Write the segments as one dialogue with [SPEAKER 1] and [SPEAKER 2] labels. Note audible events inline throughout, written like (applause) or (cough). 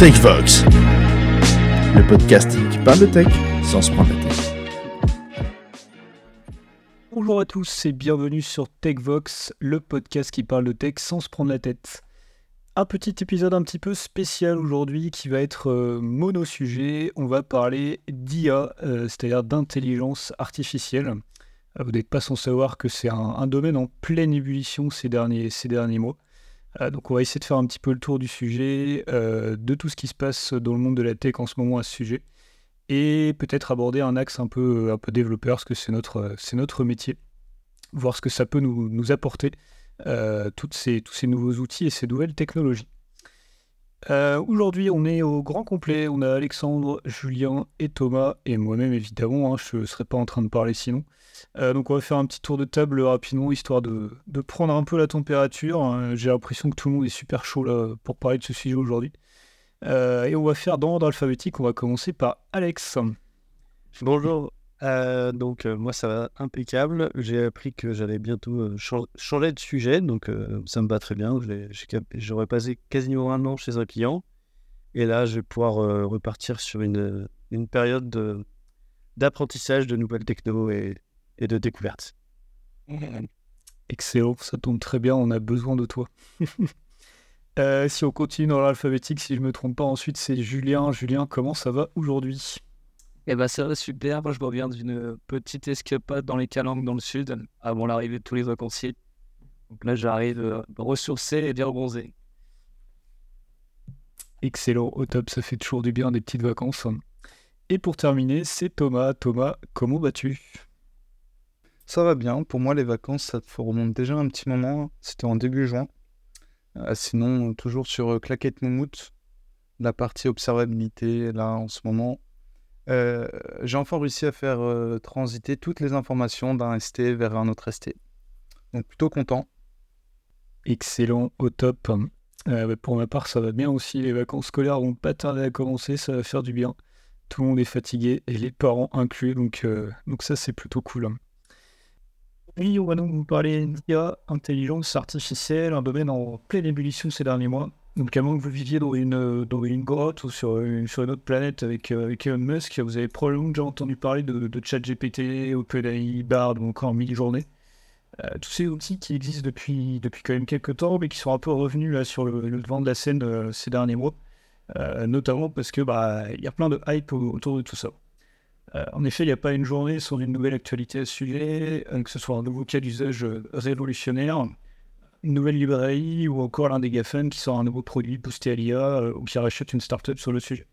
[SPEAKER 1] TechVox, le podcast qui parle de tech sans se prendre la tête.
[SPEAKER 2] Bonjour à tous et bienvenue sur TechVox, le podcast qui parle de tech sans se prendre la tête. Un petit épisode un petit peu spécial aujourd'hui qui va être euh, mono-sujet. On va parler d'IA, euh, c'est-à-dire d'intelligence artificielle. Euh, vous n'êtes pas sans savoir que c'est un, domaine en pleine ébullition ces derniers, ces derniers mois. Donc on va essayer de faire un petit peu le tour du sujet, de tout ce qui se passe dans le monde de la tech en ce moment à ce sujet. Et peut-être aborder un axe un peu, un peu développeur, parce que c'est notre, notre métier. Voir ce que ça peut nous, nous apporter. Euh, toutes ces, tous ces nouveaux outils et ces nouvelles technologies. Euh, aujourd'hui, on est au grand complet. On a Alexandre, Julien et Thomas, et moi-même évidemment. Hein, je ne serais pas en train de parler sinon. Euh, donc, on va faire un petit tour de table rapidement, histoire de, de prendre un peu la température. Hein. J'ai l'impression que tout le monde est super chaud là, pour parler de ce sujet aujourd'hui. et on va faire dans l'ordre alphabétique. On va commencer par Alex.
[SPEAKER 3] Bonjour, euh, donc euh, moi ça va impeccable. J'ai appris que j'allais bientôt euh, changer de sujet, donc ça me va très bien. J'aurais passé quasiment un an chez un client, et là je vais pouvoir repartir sur une, une période d'apprentissage de, nouvelles techno et, et de découvertes.
[SPEAKER 2] Excellent, ça tombe très bien, on a besoin de toi. (laughs) si on continue dans l'alphabétique, si je ne me trompe pas, ensuite c'est Julien. Julien, comment ça va aujourd'hui?
[SPEAKER 4] Eh ben, ça va super. Moi, je reviens d'une petite escapade dans les Calanques dans le sud avant l'arrivée de tous les vacanciers. Donc là, j'arrive euh, ressourcé et bien bronzé.
[SPEAKER 2] Excellent, au top, ça fait toujours du bien des petites vacances. Et pour terminer, c'est Thomas. Thomas, comment vas-tu?
[SPEAKER 5] Ça va bien. Pour moi, les vacances, ça remonte déjà un petit moment. C'était en début juin. Euh, sinon, toujours sur euh, Claquette Moumout, la partie observabilité, là, en ce moment, euh, j'ai enfin réussi à faire transiter toutes les informations d'un ST vers un autre ST. Donc plutôt content.
[SPEAKER 2] Excellent, au top. Euh, pour ma part, ça va bien aussi. Les vacances scolaires vont pas tarder à commencer, ça va faire du bien. Tout le monde est fatigué et les parents inclus, donc, donc ça c'est plutôt cool. Oui, on va donc vous parler d'IA, intelligence artificielle, un domaine en pleine ébullition ces derniers mois. Donc, à moins que vous viviez dans une, euh, dans une grotte ou sur une, sur une autre planète avec, euh, avec Elon Musk, vous avez probablement déjà entendu parler de, ChatGPT, OpenAI, Bard ou encore Midi-Journée. Euh, tous ces outils qui existent depuis, depuis quand même quelques temps, mais qui sont un peu revenus là, sur le, devant de la scène ces derniers mois, notamment parce que bah, y a plein de hype autour de tout ça. En effet, il n'y a pas une journée sans une nouvelle actualité à ce sujet, que ce soit un nouveau cas d'usage révolutionnaire, une nouvelle librairie ou encore l'un des GAFAN qui sort un nouveau produit boosté à l'IA euh, ou qui rachète une startup sur le sujet.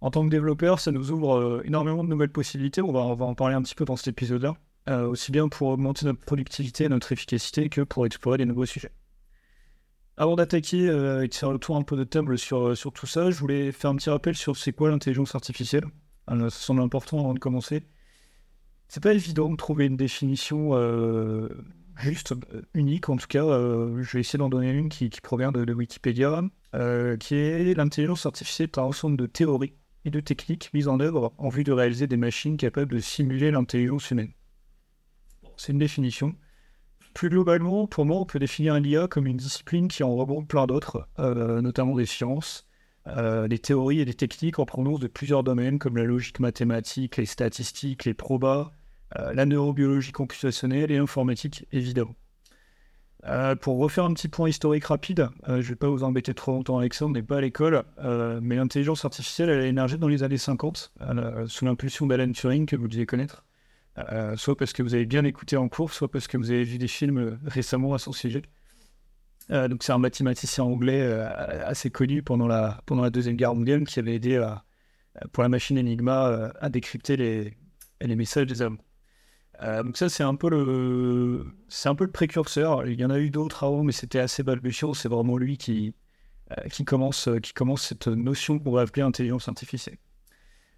[SPEAKER 2] En tant que développeur, ça nous ouvre euh, énormément de nouvelles possibilités. On va, en parler un petit peu dans cet épisode-là. Euh, aussi bien pour augmenter notre productivité et notre efficacité que pour explorer des nouveaux sujets. Avant d'attaquer et de faire le tour un peu de table sur, sur tout ça, je voulais faire un petit rappel sur c'est quoi l'intelligence artificielle. Ça semble important avant de commencer. C'est pas évident de trouver une définition juste euh, unique, en tout cas, euh, je vais essayer d'en donner une qui, provient de, Wikipédia, euh, qui est l'intelligence artificielle par ensemble de théories et de techniques mises en œuvre en vue de réaliser des machines capables de simuler l'intelligence humaine. c'est une définition. Plus globalement, pour moi, on peut définir l'IA comme une discipline qui en regroupe plein d'autres, notamment des sciences, des théories et des techniques en provenance de plusieurs domaines comme la logique mathématique, les statistiques, les probas, euh, la neurobiologie computationnelle et l'informatique, évidemment. Euh, pour refaire un petit point historique rapide, euh, je ne vais pas vous embêter trop longtemps avec ça, on n'est pas à l'école, mais l'intelligence artificielle, elle a émergé dans les années 50, sous l'impulsion d'Alan Turing, que vous devez connaître, soit parce que vous avez bien écouté en cours, soit parce que vous avez vu des films récemment à son sujet. Donc c'est un mathématicien anglais assez connu pendant la, pendant la Deuxième Guerre mondiale qui avait aidé pour la machine Enigma à décrypter les, les messages des hommes. Euh, donc ça c'est un peu le c'est un peu le précurseur. Il y en a eu d'autres avant, mais c'était assez balbutiant. C'est vraiment lui qui euh, qui commence qui commence cette notion qu'on va appeler intelligence artificielle.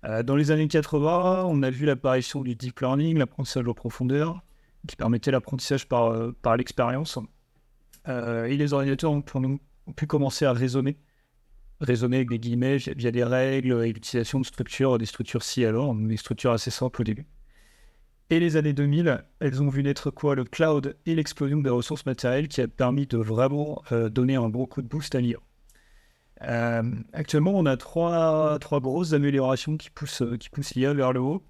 [SPEAKER 2] Euh, dans les années 80, on a vu l'apparition du deep learning, l'apprentissage en profondeur, qui permettait l'apprentissage par par l'expérience. Et les ordinateurs ont, ont, pu commencer à raisonner raisonner avec des guillemets via des règles et l'utilisation de structures, des structures si alors, des structures assez simples au début. Et les années 2000, elles ont vu naître quoi? Le cloud et l'explosion des ressources matérielles qui a permis de vraiment euh, donner un gros coup de boost à l'IA. Euh, actuellement, on a trois, trois grosses améliorations qui poussent, euh, qui poussent l'IA vers le haut.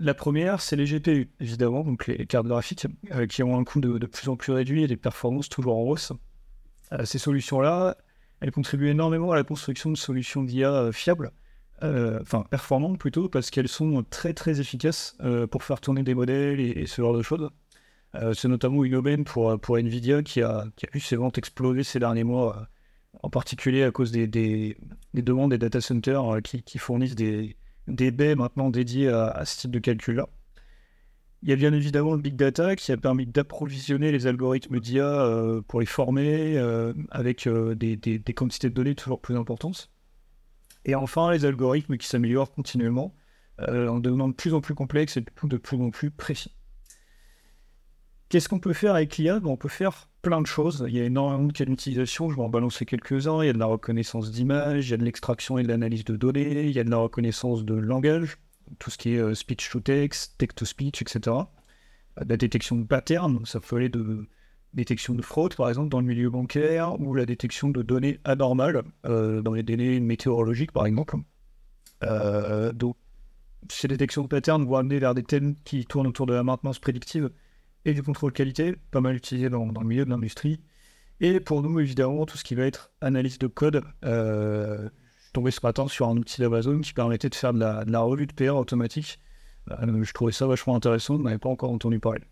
[SPEAKER 2] La première, c'est les GPU, évidemment, donc les cartes graphiques, euh, qui ont un coût de, plus en plus réduit et des performances toujours en hausse. Euh, ces solutions-là, elles contribuent énormément à la construction de solutions d'IA fiables, euh, enfin performantes plutôt, parce qu'elles sont très très efficaces pour faire tourner des modèles et, ce genre de choses. C'est notamment une aubaine pour, pour Nvidia qui a, qui a vu ses ventes exploser ces derniers mois, en particulier à cause des, des, des demandes des data centers qui, fournissent des, des baies maintenant dédiés à, ce type de calcul-là. Il y a bien évidemment le big data qui a permis d'approvisionner les algorithmes d'IA euh, pour les former euh, avec euh, des, des, des, quantités de données toujours plus importantes. Et enfin, les algorithmes qui s'améliorent continuellement en devenant de plus en plus complexes et de plus en plus précis. Qu'est-ce qu'on peut faire avec l'IA On peut faire plein de choses. Il y a énormément de cas d'utilisation. Je vais en balancer quelques-uns. Il y a de la reconnaissance d'images, il y a de l'extraction et de l'analyse de données, il y a de la reconnaissance de langage, tout ce qui est speech to text, text to speech, etc. De la détection de patterns, ça peut aller de détection de fraude, par exemple, dans le milieu bancaire, ou la détection de données anormales, euh, dans les données météorologiques, par exemple. Euh, donc, ces détections de patterns vont amener vers des thèmes qui tournent autour de la maintenance prédictive et du contrôle qualité, pas mal utilisé dans, le milieu de l'industrie. Et pour nous, évidemment, tout ce qui va être analyse de code. Euh, je suis tombé ce matin sur un outil d'Amazon qui permettait de faire de la, revue de PR automatique. Euh, je trouvais ça vachement intéressant, je n'avais pas encore entendu parler.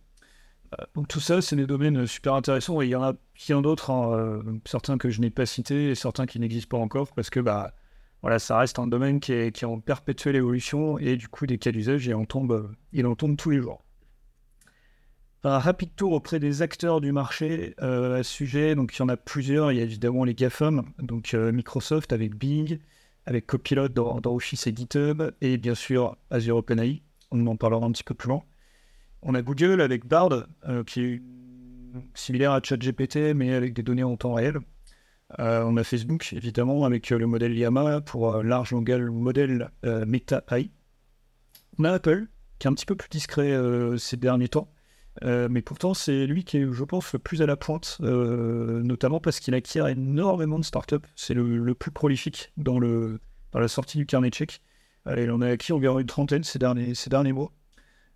[SPEAKER 2] Euh, donc tout ça, c'est des domaines super intéressants et il y en a bien d'autres, hein, euh, certains que je n'ai pas cités et certains qui n'existent pas encore parce que bah, voilà, ça reste un domaine qui est, qui en perpétuelle évolution et du coup, des cas d'usage, il en tombe tous les jours un rapide tour auprès des acteurs du marché euh, à ce sujet. Donc, il y en a plusieurs. Il y a évidemment les GAFAM, donc euh, Microsoft avec Bing, avec Copilot dans, Office et GitHub, et bien sûr Azure OpenAI. On en parlera un petit peu plus loin. On a Google avec Bard, euh, qui est similaire à ChatGPT, mais avec des données en temps réel. On a Facebook, évidemment, avec le modèle Llama pour large langage modèle Meta AI. On a Apple, qui est un petit peu plus discret ces derniers temps euh, mais pourtant, c'est lui qui est, je pense, le plus à la pointe, euh, notamment parce qu'il acquiert énormément de startups. C'est le, plus prolifique dans, le, dans la sortie du carnet tchèque. Euh, il en a acquis environ une trentaine ces derniers, ces derniers mois.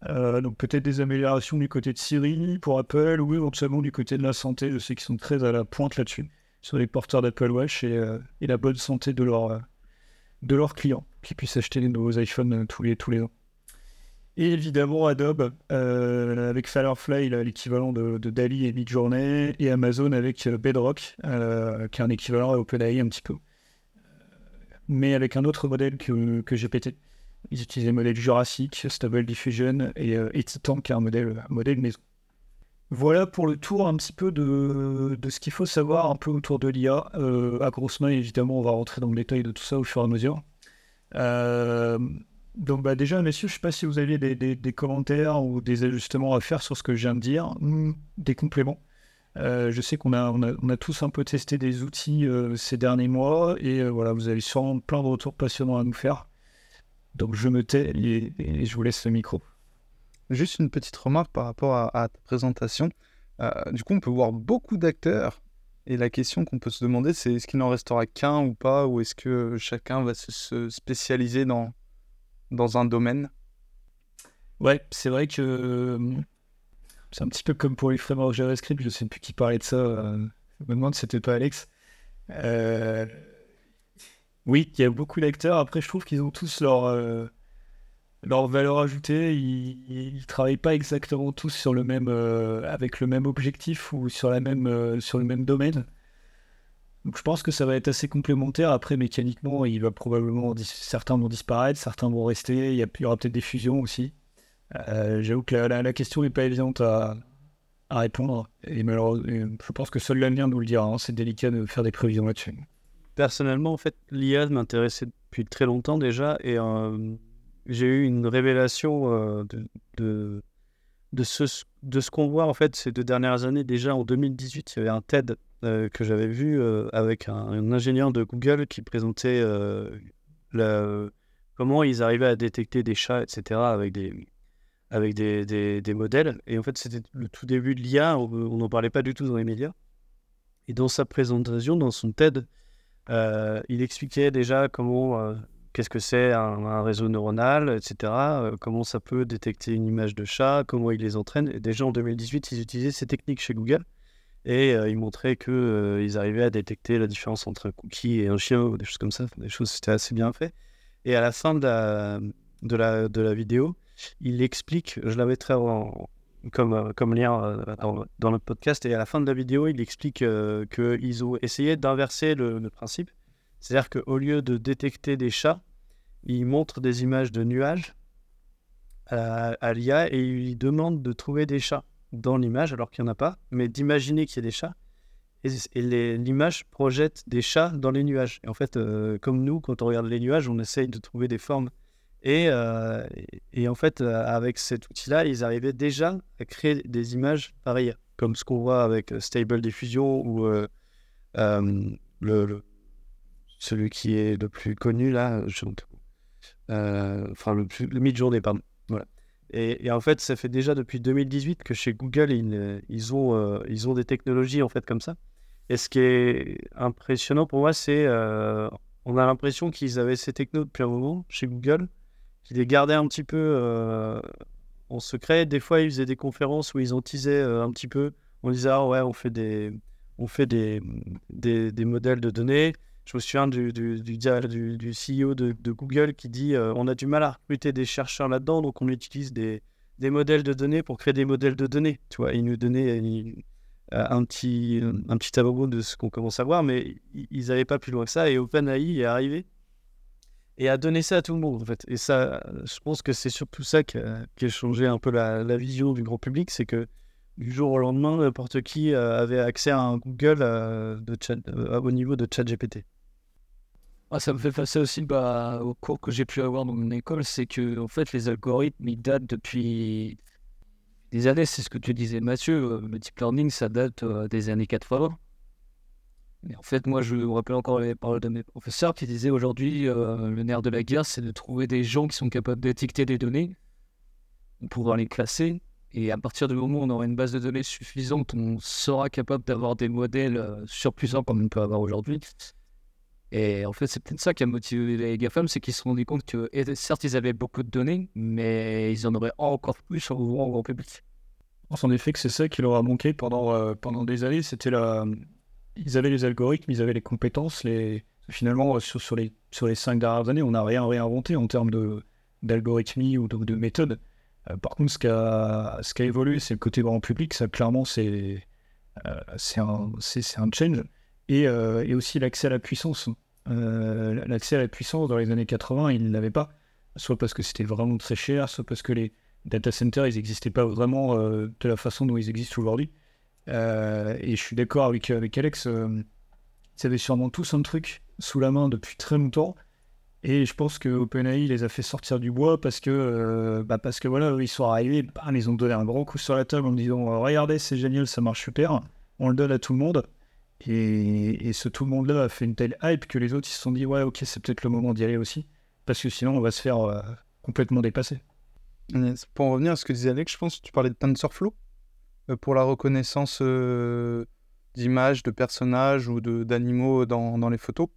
[SPEAKER 2] Euh, donc peut-être des améliorations du côté de Siri pour Apple ou éventuellement du côté de la santé. Je sais qu'ils sont très à la pointe là-dessus, sur les porteurs d'Apple Watch et, et, la bonne santé de, leur, de leurs clients qui puissent acheter les nouveaux iPhones tous les, tous les ans. Et évidemment Adobe euh, avec Firefly, l'équivalent de, Dali et Midjourney, et Amazon avec Bedrock, euh, qui est un équivalent à OpenAI un petit peu. Mais avec un autre modèle que, que GPT. Ils utilisent le modèle Jurassic, Stable Diffusion et, euh, et Titan, qui est un modèle, modèle maison. Voilà pour le tour un petit peu de, de ce qu'il faut savoir un peu autour de l'IA. Euh, à grosse main, évidemment, on va rentrer dans le détail de tout ça au fur et à mesure. Euh, donc bah déjà, messieurs, je ne sais pas si vous aviez des, commentaires ou des ajustements à faire sur ce que je viens de dire, mmh, des compléments. Euh, je sais qu'on a, on a, on a, tous un peu testé des outils euh, ces derniers mois et euh, voilà, vous avez sûrement plein de retours passionnants à nous faire. Donc je me tais et, je vous laisse le micro.
[SPEAKER 5] Juste une petite remarque par rapport à, à ta présentation. Du coup, on peut voir beaucoup d'acteurs et la question qu'on peut se demander, c'est est-ce qu'il n'en restera qu'un ou pas, ou est-ce que chacun va se spécialiser dans, dans un domaine
[SPEAKER 2] Ouais, c'est vrai que euh, c'est un petit peu comme pour les frameworks JavaScript, je sais plus qui parlait de ça, euh, je me demande si c'était pas Alex. Euh, oui, il y a beaucoup d'acteurs, après je trouve qu'ils ont tous leur, leur valeur ajoutée, ils, ils travaillent pas exactement tous sur le même, avec le même objectif ou sur, la même, sur le même domaine. Donc je pense que ça va être assez complémentaire. Après, mécaniquement, il va probablement certains vont disparaître, certains vont rester. Il y, aura peut-être des fusions aussi. Euh, J'avoue que la, question n'est pas évidente à, répondre. Et malheureusement, je pense que seul l'avenir nous le dira. Hein. C'est délicat de faire des prévisions là-dessus.
[SPEAKER 3] Personnellement, en fait, l'IA m'intéressait depuis très longtemps déjà, et euh, j'ai eu une révélation euh, de, de, ce, de qu'on voit en fait ces deux dernières années. Déjà en 2018, il y avait un TED euh, que j'avais vu euh, avec un, ingénieur de Google qui présentait euh, comment ils arrivaient à détecter des chats, etc., avec des, avec des, des, modèles. Et en fait, c'était le tout début de l'IA, on n'en parlait pas du tout dans les médias. Et dans sa présentation, dans son TED, il expliquait déjà comment, qu'est-ce que c'est un, réseau neuronal, etc. euh, comment ça peut détecter une image de chat, comment il les entraîne. Et déjà en 2018, ils utilisaient ces techniques chez Google et euh, ils montraient que euh, ils arrivaient à détecter la différence entre un cookie et un chien ou des choses comme ça. Des choses, c'était assez bien fait. Et à la fin de la, de la, de la vidéo, il explique, je la mettrai en, comme, comme lien dans, dans le podcast, et à la fin de la vidéo, il explique qu'ils ont essayé d'inverser le principe. C'est-à-dire qu'au lieu de détecter des chats, il montre des images de nuages à, l'IA et il lui demande de trouver des chats dans l'image alors qu'il n'y en a pas, mais d'imaginer qu'il y a des chats. Et, l'image projette des chats dans les nuages. Et en fait, euh, comme nous, quand on regarde les nuages, on essaye de trouver des formes. Et, euh, et- en fait, euh, avec cet outil-là, ils arrivaient déjà à créer des images pareilles, comme ce qu'on voit avec Stable Diffusion ou le- celui qui est le plus connu là, je- euh, enfin le, plus, le mid-journée, pardon. Voilà. Et, en fait, ça fait déjà depuis 2018 que chez Google, ils, ils, ont, euh, ils ont des technologies en fait comme ça. Et ce qui est impressionnant pour moi, c'est euh, on a l'impression qu'ils avaient ces technos depuis un moment chez Google, qu'ils les gardaient un petit peu euh, en secret. Des fois, ils faisaient des conférences où ils en teasaient euh, un petit peu. On disait, ah ouais, on fait des, on fait des, des modèles de données. Je me souviens du, du, du, CEO de, Google qui dit euh, on a du mal à recruter des chercheurs là-dedans, donc on utilise des, des modèles de données pour créer des modèles de données. Tu vois, il nous donnait il- euh, un petit, un petit tableau de ce qu'on commence à voir, mais ils n'avaient pas plus loin que ça. Et OpenAI est arrivé et a donné ça à tout le monde, en fait. Et ça, je pense que c'est surtout ça qui a, qui a changé un peu la, la vision du grand public, c'est que du jour au lendemain, n'importe qui euh, avait accès à un Google euh, de euh, au niveau de ChatGPT.
[SPEAKER 4] Ah, ça me fait penser aussi bah, au cours que j'ai pu avoir dans mon école, c'est que en fait les algorithmes ils datent depuis des années, c'est ce que tu disais Mathieu, le deep learning ça date des années 80. Mais en fait moi je me rappelle encore les paroles de mes professeurs qui disaient aujourd'hui le nerf de la guerre c'est de trouver des gens qui sont capables d'étiqueter des données, pour pouvoir les classer et à partir du moment où on aura une base de données suffisante, on sera capable d'avoir des modèles euh, surpuissants comme on peut avoir aujourd'hui. Et en fait, c'est peut-être ça qui a motivé les GAFAM, c'est qu'ils se sont rendus compte que, certes, ils avaient beaucoup de données, mais ils en auraient encore plus en ouvrant au grand public.
[SPEAKER 2] Je pense en effet que c'est ça qui leur a manqué pendant, euh, pendant des années. C'était la... Ils avaient les algorithmes, ils avaient les compétences. Finalement, euh, sur, sur, les, sur les cinq dernières années, on n'a rien réinventé en termes d'algorithmie ou de, de méthode. Euh, par contre, ce qui a, évolué, c'est le côté grand public. Ça, clairement, c'est, euh, un, change. Et, euh, et aussi l'accès à la puissance. L'accès à la puissance, dans les années 80, ils ne l'avaient pas. Soit parce que c'était vraiment très cher, soit parce que les, data centers, ils n'existaient pas vraiment de la façon dont ils existent aujourd'hui. Et je suis d'accord avec, Alex, ils avaient sûrement tous un truc sous la main depuis très longtemps. Et je pense que OpenAI les a fait sortir du bois parce que, euh, bah parce que voilà, ils sont arrivés, bam, ils ont donné un grand coup sur la table en me disant Regardez, c'est génial, ça marche super, on le donne à tout le monde. Et, et ce tout le monde-là a fait une telle hype que les autres ils se sont dit Ouais, ok, c'est peut-être le moment d'y aller aussi. Parce que sinon, on va se faire euh, complètement dépasser.
[SPEAKER 5] Pour en revenir à ce que disait Alex, je pense que tu parlais de TensorFlow euh, pour la reconnaissance euh, d'images, de personnages ou de- d'animaux dans, dans les photos.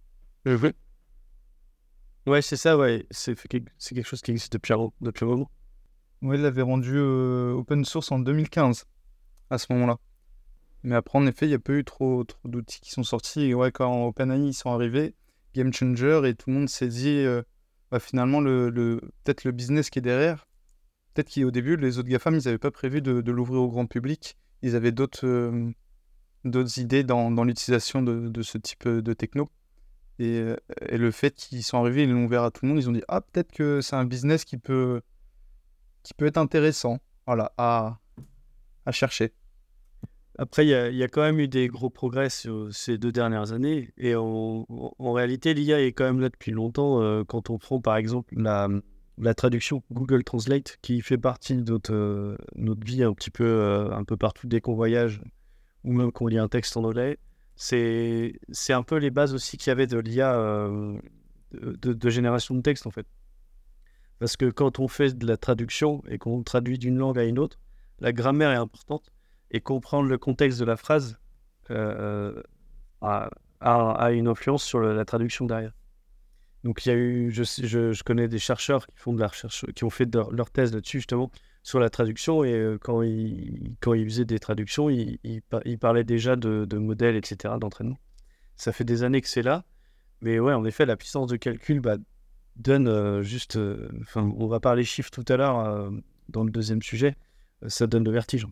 [SPEAKER 3] Ouais, c'est ça, ouais. C'est quelque- quelque chose qui existe depuis un, depuis.
[SPEAKER 5] Ouais, il l'avait rendu euh, open source en 2015 à ce moment-là. Mais après, en effet, il n'y a pas eu trop, trop d'outils qui sont sortis. Et ouais, quand OpenAI ils sont arrivés, Game Changer, et tout le monde s'est dit, euh, bah, finalement, le, le- peut-être le business qui est derrière, peut-être qu'au début, les autres GAFAM, ils n'avaient pas prévu de, l'ouvrir au grand public. Ils avaient d'autres euh, d'autres idées dans, dans l'utilisation de, ce type de techno. Et, euh, et le fait qu'ils sont arrivés, ils l'ont ouvert à tout le monde, ils ont dit, ah, peut-être que c'est un business qui peut, qui peut être intéressant voilà, à, à chercher.
[SPEAKER 3] Après, il y a, y a quand même eu des gros progrès ces deux dernières années. Et en, réalité, l'IA est quand même là depuis longtemps. euh, quand on prend par exemple la, la traduction Google Translate, qui fait partie de notre, euh, notre vie un petit peu, un peu partout dès qu'on voyage ou même qu'on lit un texte en anglais, c'est un peu les bases aussi qu'il y avait de l'IA euh, de, génération de texte en fait. Parce que quand on fait de la traduction et qu'on traduit d'une langue à une autre, la grammaire est importante et comprendre le contexte de la phrase euh, a, a, a une influence sur la traduction derrière. Donc il y a eu, je, je, je connais des chercheurs qui font de la recherche, qui ont fait leur thèse là-dessus justement sur la traduction et euh, quand ils quand ils faisaient des traductions, ils, ils, par- ils parlaient déjà de, de modèles, etc., d'entraînement. Ça fait des années que c'est là, mais ouais, en effet, la puissance de calcul bah, donne euh, juste, euh, enfin, on va parler chiffres tout à l'heure dans le deuxième sujet, ça donne le vertige.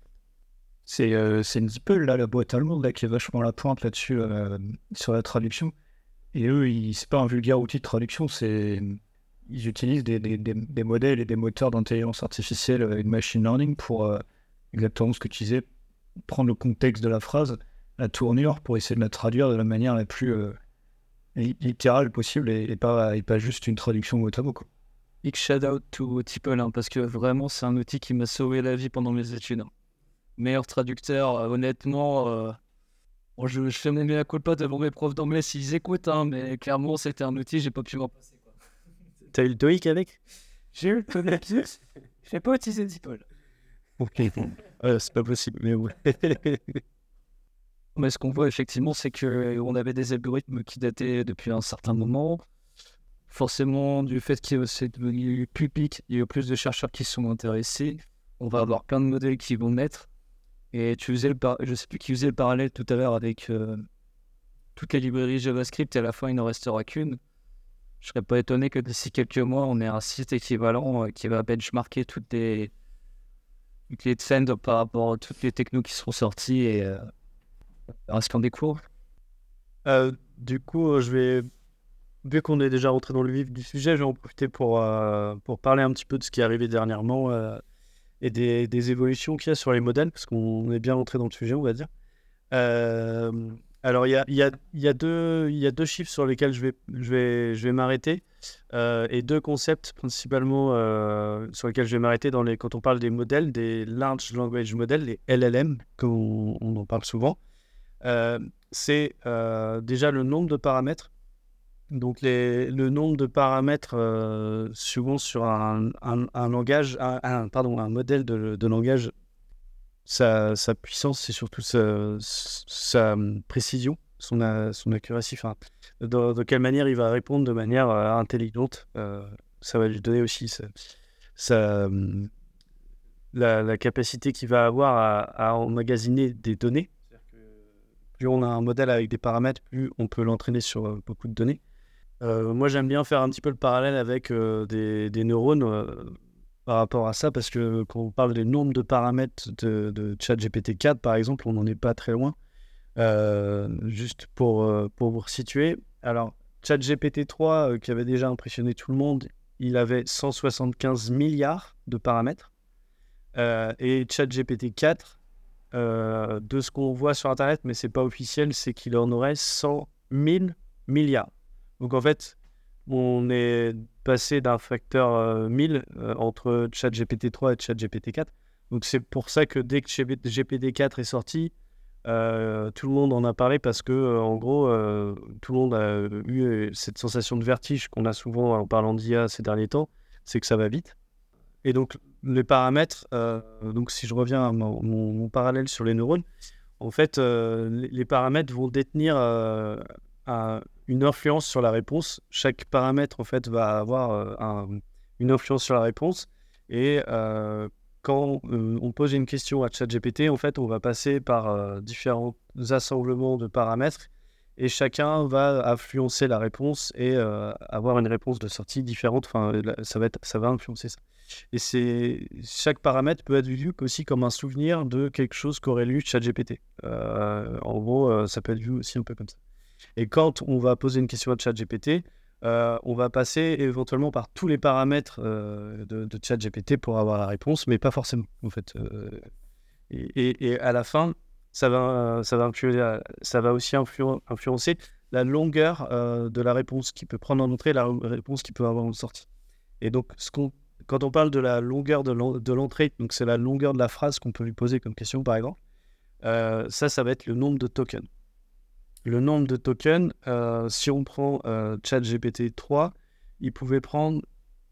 [SPEAKER 2] C'est euh, c'est DeepL, là, la boîte allemande, là, qui est vachement à la pointe là-dessus, sur la traduction. Et eux, c'est pas un vulgaire outil de traduction, c'est ils utilisent des, modèles et des moteurs d'intelligence artificielle et de machine learning pour euh, exactement ce que tu disais, prendre le contexte de la phrase, la tournure, pour essayer de la traduire de la manière la plus euh, li- littérale possible et, pas, juste une traduction mot à mot.
[SPEAKER 4] Big shout out to Tipple, hein, parce que vraiment, c'est un outil qui m'a sauvé la vie pendant mes études. hein. Meilleur traducteur, euh, honnêtement. euh, bon, je, je fais mon mea culpa devant mes profs d'anglais s'ils écoutent, hein, mais clairement, c'était un outil, j'ai pas pu m'en passer.
[SPEAKER 3] T'as eu le TOEIC avec?
[SPEAKER 4] J'ai eu le connectus, (laughs) j'ai pas utilisé Tipple.
[SPEAKER 3] Ouais, C'est pas possible, mais ouais. (laughs)
[SPEAKER 4] Mais ce qu'on voit effectivement, c'est qu'on avait des algorithmes qui dataient depuis un certain moment. Forcément, du fait que c'est devenu public, il y a eu plus de chercheurs qui se sont intéressés. On va avoir plein de modèles qui vont naître. Et tu faisais le par... je sais plus qui faisait le parallèle tout à l'heure avec euh, toutes les librairies JavaScript et à la fin il n'en restera qu'une. Je serais pas étonné que d'ici quelques mois, on ait un site équivalent euh, qui va benchmarker toutes les, toutes les trends par rapport à toutes les technos qui seront sorties et verra ce qu'on découvre.
[SPEAKER 3] Du coup, euh, je vais, vu qu'on est déjà rentré dans le vif du sujet, je vais en profiter pour, euh, pour parler un petit peu de ce qui est arrivé dernièrement et des, des évolutions qu'il y a sur les modèles, parce qu'on est bien rentré dans le sujet, on va dire. Alors, il y a, deux- chiffres sur lesquels je vais, m'arrêter euh, et deux concepts principalement euh, sur lesquels je vais m'arrêter quand on parle des modèles, des Large Language Models, les LLM, comme on, en parle souvent. Euh, c'est déjà le nombre de paramètres. Donc le nombre de paramètres suivant sur un, langage, pardon, un modèle de langage, sa, sa puissance, c'est surtout sa, sa précision, son, son accuracy, enfin, de, quelle manière il va répondre de manière euh, intelligente. Euh, ça va lui donner aussi sa, hum, la, capacité qu'il va avoir à, emmagasiner des données. Plus on a un modèle avec des paramètres, plus on peut l'entraîner sur euh, beaucoup de données. Moi, j'aime bien faire un petit peu le parallèle avec des, des neurones par rapport à ça, parce que quand on parle des nombres de paramètres de, ChatGPT 4, par exemple, on n'en est pas très loin. Euh, juste pour, euh, pour vous resituer. Alors, ChatGPT 3, euh, qui avait déjà impressionné tout le monde, il avait 175 milliards de paramètres. Euh, et ChatGPT 4, euh, de ce qu'on voit sur Internet, mais c'est pas officiel, c'est qu'il en aurait 100 000 milliards. Donc en fait, on est passé d'un facteur euh, 1000 euh, entre ChatGPT 3 et ChatGPT 4. Donc c'est pour ça que dès que GPT 4 est sorti, euh, tout le monde en a parlé parce que euh, en gros, tout le monde a eu cette sensation de vertige qu'on a souvent en parlant d'IA ces derniers temps, c'est que ça va vite. Et donc les paramètres, donc si je reviens à mon, parallèle sur les neurones, en fait, les, paramètres vont détenir un- une influence sur la réponse. Chaque paramètre, en fait, va avoir euh, un- une influence sur la réponse. Et euh, quand euh, on pose une question à ChatGPT, en fait, on va passer par différents assemblements de paramètres et chacun va influencer la réponse et avoir une réponse de sortie différente. Enfin, ça va, influencer ça. Et chaque paramètre peut être vu aussi comme un souvenir de quelque chose qu'aurait lu ChatGPT. En gros, ça peut être vu aussi un peu comme ça. Et quand on va poser une question à ChatGPT, euh, on va passer éventuellement par tous les paramètres euh, de, ChatGPT pour avoir la réponse, mais pas forcément en fait. Euh, et, à la fin, ça va, ça va, influer- ça va aussi influ- influencer la longueur de la réponse qu'il peut prendre en entrée, et la réponse qu'il peut avoir en sortie. Et donc, quand on parle de la longueur de l'en- de l'entrée, donc c'est la longueur de la phrase qu'on peut lui poser comme question, par exemple, ça, ça va être le nombre de tokens. Le nombre de tokens, euh, si on prend euh, ChatGPT 3, il pouvait prendre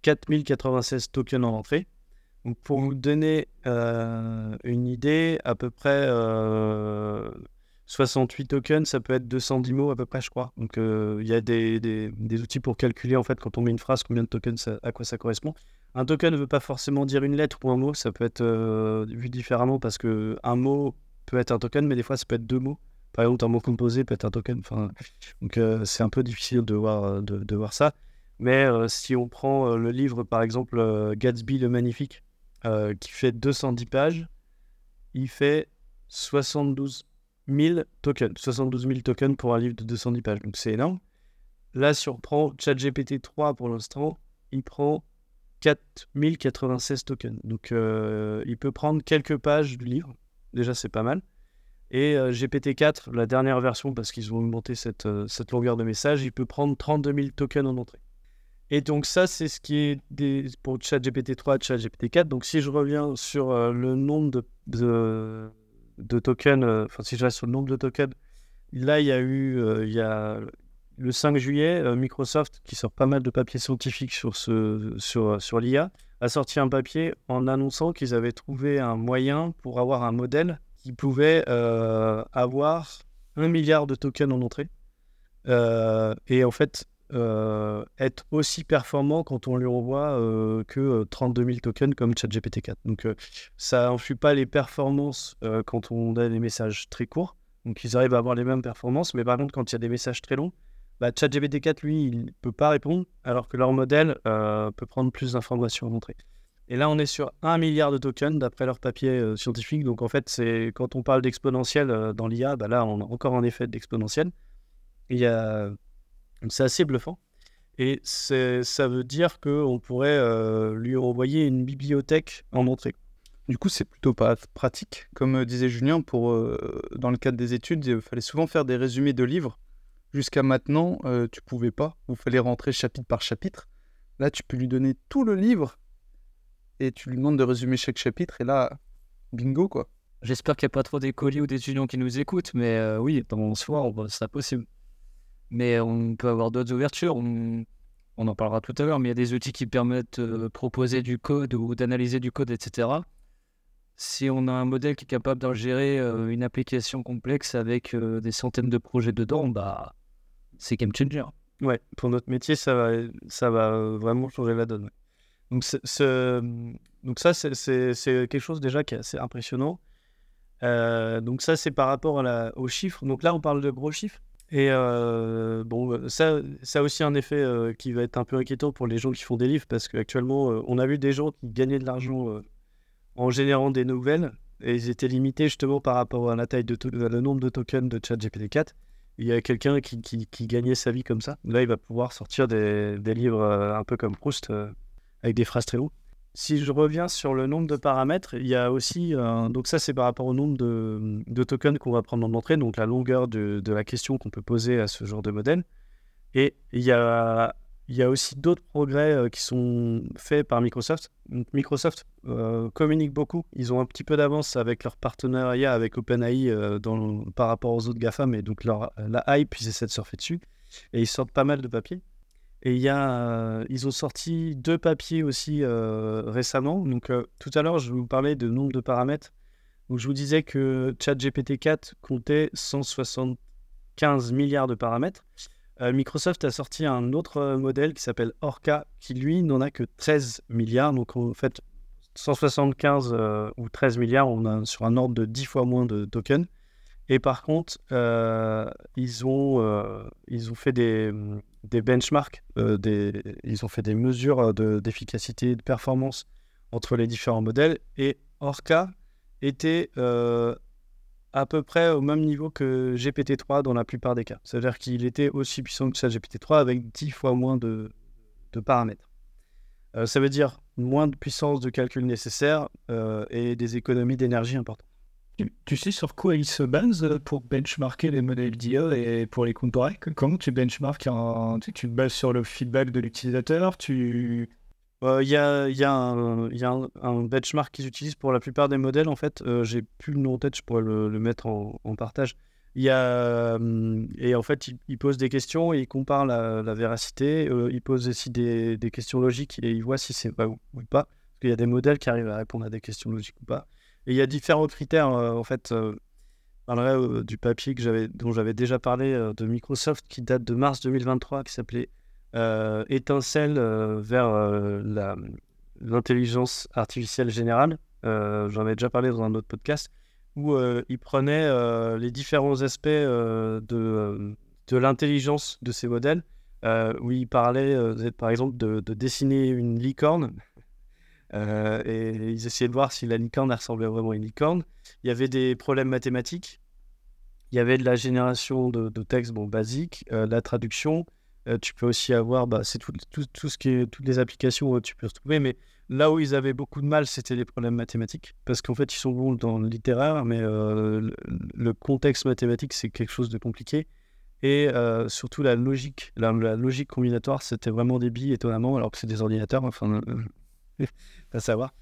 [SPEAKER 3] 4096 tokens en entrée. Donc pour vous donner euh, une idée, à peu près euh, 68 tokens, ça peut être 210 mots à peu près, je crois. Donc il y a des, des, des, outils pour calculer en fait quand on met une phrase combien de tokens à quoi ça correspond. Un token ne veut pas forcément dire une lettre ou un mot, ça peut être vu différemment parce que un mot peut être un token, mais des fois ça peut être deux mots. Par exemple, un mot composé peut être un token. Donc c'est un peu difficile de voir, de, de voir ça. Mais si on prend le livre par exemple Gatsby le Magnifique, qui fait 210 pages, il fait 72 000 tokens. 72 000 tokens pour un livre de 210 pages. Donc c'est énorme. Là, si on prend ChatGPT 3 pour l'instant, il prend 4096 tokens. Donc euh, il peut prendre quelques pages du livre. Déjà, c'est pas mal. Et euh, GPT-4, la dernière version, parce qu'ils ont augmenté cette, euh, longueur de message, il peut prendre 32 000 tokens en entrée. Et donc ça, c'est ce qui est des, pour ChatGPT 3, ChatGPT 4. Donc si je reviens sur le nombre de, tokens, euh, enfin si je reste sur le nombre de tokens, là il y a eu, euh, il y a le 5 juillet, euh, Microsoft, qui sort pas mal de papiers scientifiques sur, sur, sur l'IA, a sorti un papier en annonçant qu'ils avaient trouvé un moyen pour avoir un modèle qui pouvait avoir un milliard de tokens en entrée. et en fait, euh, être aussi performant quand on lui envoie euh, que 32 euh, 000 tokens comme ChatGPT 4. Donc ça n'influe pas les performances quand on a des messages très courts. Donc ils arrivent à avoir les mêmes performances, mais par contre quand il y a des messages très longs, bah, ChatGPT 4 lui il ne peut pas répondre alors que leur modèle peut prendre plus d'informations à montrer. Et là on est sur 1 milliard de tokens d'après leur papier scientifique. Donc en fait c'est quand on parle d'exponentiel dans l'IA, bah, là on a encore un effet d'exponentiel. Il a c'est assez bluffant. Et ça veut dire qu'on pourrait euh, lui envoyer une bibliothèque en entrée.
[SPEAKER 5] Du coup, c'est plutôt pas pratique. Comme euh, disait Julien, pour, euh, dans le cadre des études, il fallait souvent faire des résumés de livres. Jusqu'à maintenant, tu pouvais pas. Il fallait rentrer chapitre par chapitre. Là, tu peux lui donner tout le livre et tu lui demandes de résumer chaque chapitre. Et là, bingo, quoi.
[SPEAKER 4] J'espère qu'il n'y a pas trop d'écoliers ou d'étudiants qui nous écoutent, mais oui, dans ce soir, ça possible. Mais on peut avoir d'autres ouvertures. On, en parlera tout à l'heure, mais il y a des outils qui permettent de proposer du code ou d'analyser du code, etc. Si on a un modèle qui est capable d'en gérer euh, une application complexe avec euh, des centaines de projets dedans, bah, c'est game changer.
[SPEAKER 3] Ouais, pour notre métier, ça va, ça va vraiment changer la donne. Donc, ça, c'est quelque chose déjà qui est assez impressionnant. Euh, donc ça, c'est par rapport aux chiffres. Donc là, on parle de gros chiffres. Et euh, bon, ça, ça a aussi un effet euh, qui va être un peu inquiétant pour les gens qui font des livres, parce qu'actuellement, on a vu des gens qui gagnaient de l'argent en générant des nouvelles, et ils étaient limités justement par rapport à la taille de le nombre de tokens de ChatGPT 4. Il y a quelqu'un qui, gagnait sa vie comme ça. Là, il va pouvoir sortir des livres un peu comme Proust, avec des phrases très longues. Si je reviens sur le nombre de paramètres, il y a aussi, donc ça c'est par rapport au nombre de, tokens qu'on va prendre en entrée, donc la longueur de, la question qu'on peut poser à ce genre de modèle. Et il y a, il y a aussi d'autres progrès euh, qui sont faits par Microsoft. Microsoft euh, communique beaucoup, ils ont un petit peu d'avance avec leur partenariat avec OpenAI euh, par rapport aux autres GAFA, mais donc la hype, ils essaient de surfer dessus. Et ils sortent pas mal de papiers. Et il y a, euh, ils ont sorti deux papiers aussi euh, récemment. Donc, euh, tout à l'heure, je vous parlais de nombre de paramètres. Donc, je vous disais que ChatGPT 4 comptait 175 milliards de paramètres. Microsoft a sorti un autre modèle qui s'appelle Orca, qui lui n'en a que 13 milliards. Donc, en fait, 175 ou 13 milliards, on a sur un ordre de 10 fois moins de tokens. Et par contre, ils, ont, ils ont fait des des benchmarks, euh, ils ont fait des mesures d'efficacité, de, performance entre les différents modèles. Et Orca était euh, à peu près au même niveau que GPT-3 dans la plupart des cas. C'est-à-dire qu'il était aussi puissant que GPT-3 avec 10 fois moins de, paramètres. Euh, ça veut dire moins de puissance de calcul nécessaire et des économies d'énergie importantes.
[SPEAKER 2] Tu, sais sur quoi ils se basent pour benchmarker les modèles d'IA et pour les comparer? Comment tu benchmarks tu, te bases sur le feedback de l'utilisateur tu...
[SPEAKER 3] Il y, a, un benchmark qu'ils utilisent pour la plupart des modèles. En fait, euh, j'ai plus le nom en tête, je pourrais le, mettre en, partage. Euh, et en fait, ils posent des questions ils comparent la, véracité. Euh, ils posent aussi des, des, questions logiques et ils voient si c'est vrai ou, pas. Parce qu'il y a des modèles qui arrivent à répondre à des questions logiques ou pas. Et il y a différents critères, euh, en fait. Euh, parlerai euh, du papier que dont j'avais déjà parlé euh, de Microsoft qui date de mars 2023, qui s'appelait euh, Étincelle euh, vers euh, l'intelligence artificielle générale. Euh, J'en avais déjà parlé dans un autre podcast, où euh, il prenait euh, les différents aspects euh, de, euh, de l'intelligence de ces modèles, euh, où il parlait, euh, par exemple, de dessiner une licorne. Euh, et ils essayaient de voir si la licorne ressemblait vraiment à une licorne. Il y avait des problèmes mathématiques. Il y avait de la génération de, textes bon, basiques, euh, la traduction. Euh, tu peux aussi avoir, bah, c'est tout, ce qui est, toutes les applications où tu peux retrouver. Mais là où ils avaient beaucoup de mal, c'était les problèmes mathématiques. Parce qu'en fait, ils sont bons dans le littéraire, mais le, contexte mathématique, c'est quelque chose de compliqué. Et surtout la logique, la, la logique combinatoire, c'était vraiment des billes étonnamment, alors que c'est des ordinateurs. Enfin, (laughs) à savoir.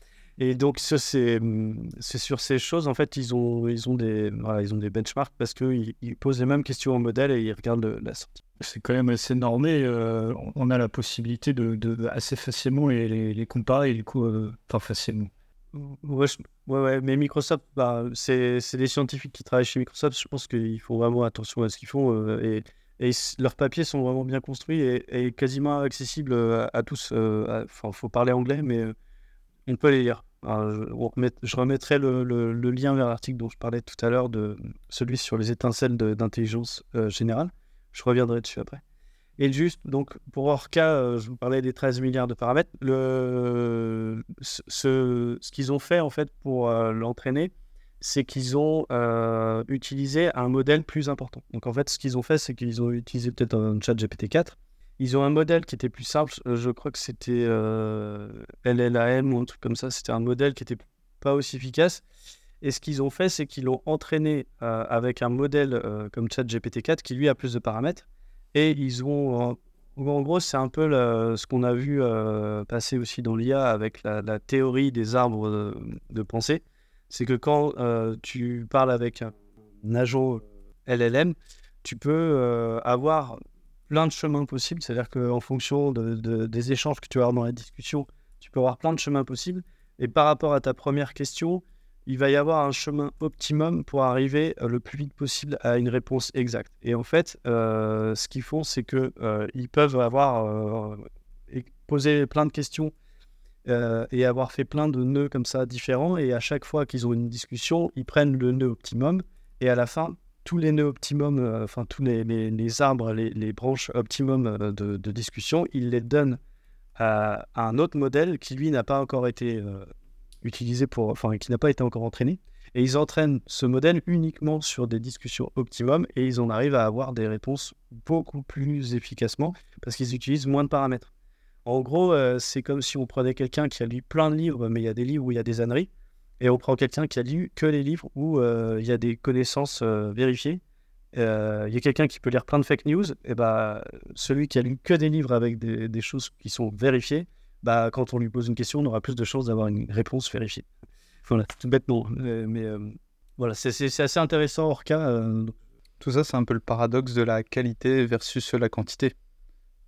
[SPEAKER 3] Et donc, c'est hum, c'est sur ces choses, en fait, ils ont, ils ont, des, voilà, ils ont des benchmarks parce qu'ils ils posent les mêmes questions au modèle et ils regardent le- la sortie.
[SPEAKER 2] C'est quand même assez normé. euh, on a la possibilité de, de assez facilement les, les, les comparer, du coup, euh, enfin facilement.
[SPEAKER 3] Ouais, je- ouais, ouais, mais Microsoft, bah, c'est c'est des scientifiques qui travaillent chez Microsoft. Je pense qu'ils font vraiment attention à ce qu'ils font euh, et, et leurs papiers sont vraiment bien construits et, quasiment accessibles euh, à, tous. euh, Enfin, faut parler anglais, mais euh, on peut les lire. Je, remettrai le, lien vers l'article dont je parlais tout à l'heure, celui sur les étincelles d'intelligence générale. Je reviendrai dessus après. Et juste, donc, pour Orca, je vous parlais des 13 milliards de paramètres. Ce, qu'ils ont fait, en fait, pour l'entraîner, c'est qu'ils ont euh, utilisé un modèle plus important. Donc, en fait, ce qu'ils ont fait, c'est qu'ils ont utilisé peut-être un chat GPT-4. Ils ont un modèle qui était plus simple. euh, Je crois que c'était euh, LLAM ou un truc comme ça. C'était un modèle qui était pas aussi efficace. Et ce qu'ils ont fait, c'est qu'ils l'ont entraîné euh, avec un modèle comme ChatGPT-4 qui lui a plus de paramètres. Et ils ont, en, gros, c'est un peu ce qu'on a vu passer aussi dans l'IA avec la, théorie des arbres de pensée. C'est que quand euh, tu parles avec un agent LLM, tu peux euh, avoir plein de chemins possibles. C'est-à-dire qu'en fonction de- de- des échanges que tu vas avoir dans la discussion, tu peux avoir plein de chemins possibles. Et par rapport à ta première question, il va y avoir un chemin optimum pour arriver euh, le plus vite possible à une réponse exacte. Et en fait, ce qu'ils font, c'est que euh, ils peuvent avoir posé plein de questions euh, et avoir fait plein de nœuds comme ça différents. Et à chaque fois qu'ils ont une discussion, ils prennent le nœud optimum. Et à la fin, tous les nœuds optimum, euh, enfin tous les, les- arbres, les, branches optimum euh, de, discussion, ils les donnent à, un autre modèle qui lui n'a pas encore été utilisé pour, enfin qui n'a pas été encore entraîné. Et ils entraînent ce modèle uniquement sur des discussions optimum et ils en arrivent à avoir des réponses beaucoup plus efficacement parce qu'ils utilisent moins de paramètres. En gros, euh, c'est comme si on prenait quelqu'un qui a lu plein de livres, mais il y a des livres où il y a des âneries, et on prend quelqu'un qui a lu que les livres où euh, il y a des connaissances euh, vérifiées. Il y a quelqu'un qui peut lire plein de fake news, et bah, celui qui a lu que des livres avec des, choses qui sont vérifiées, bah, quand on lui pose une question, on aura plus de chances d'avoir une réponse vérifiée. Voilà, tout bêtement. Mais euh, voilà, c'est- assez intéressant, Orca. euh,
[SPEAKER 5] Tout ça, c'est un peu le paradoxe de la qualité versus la quantité.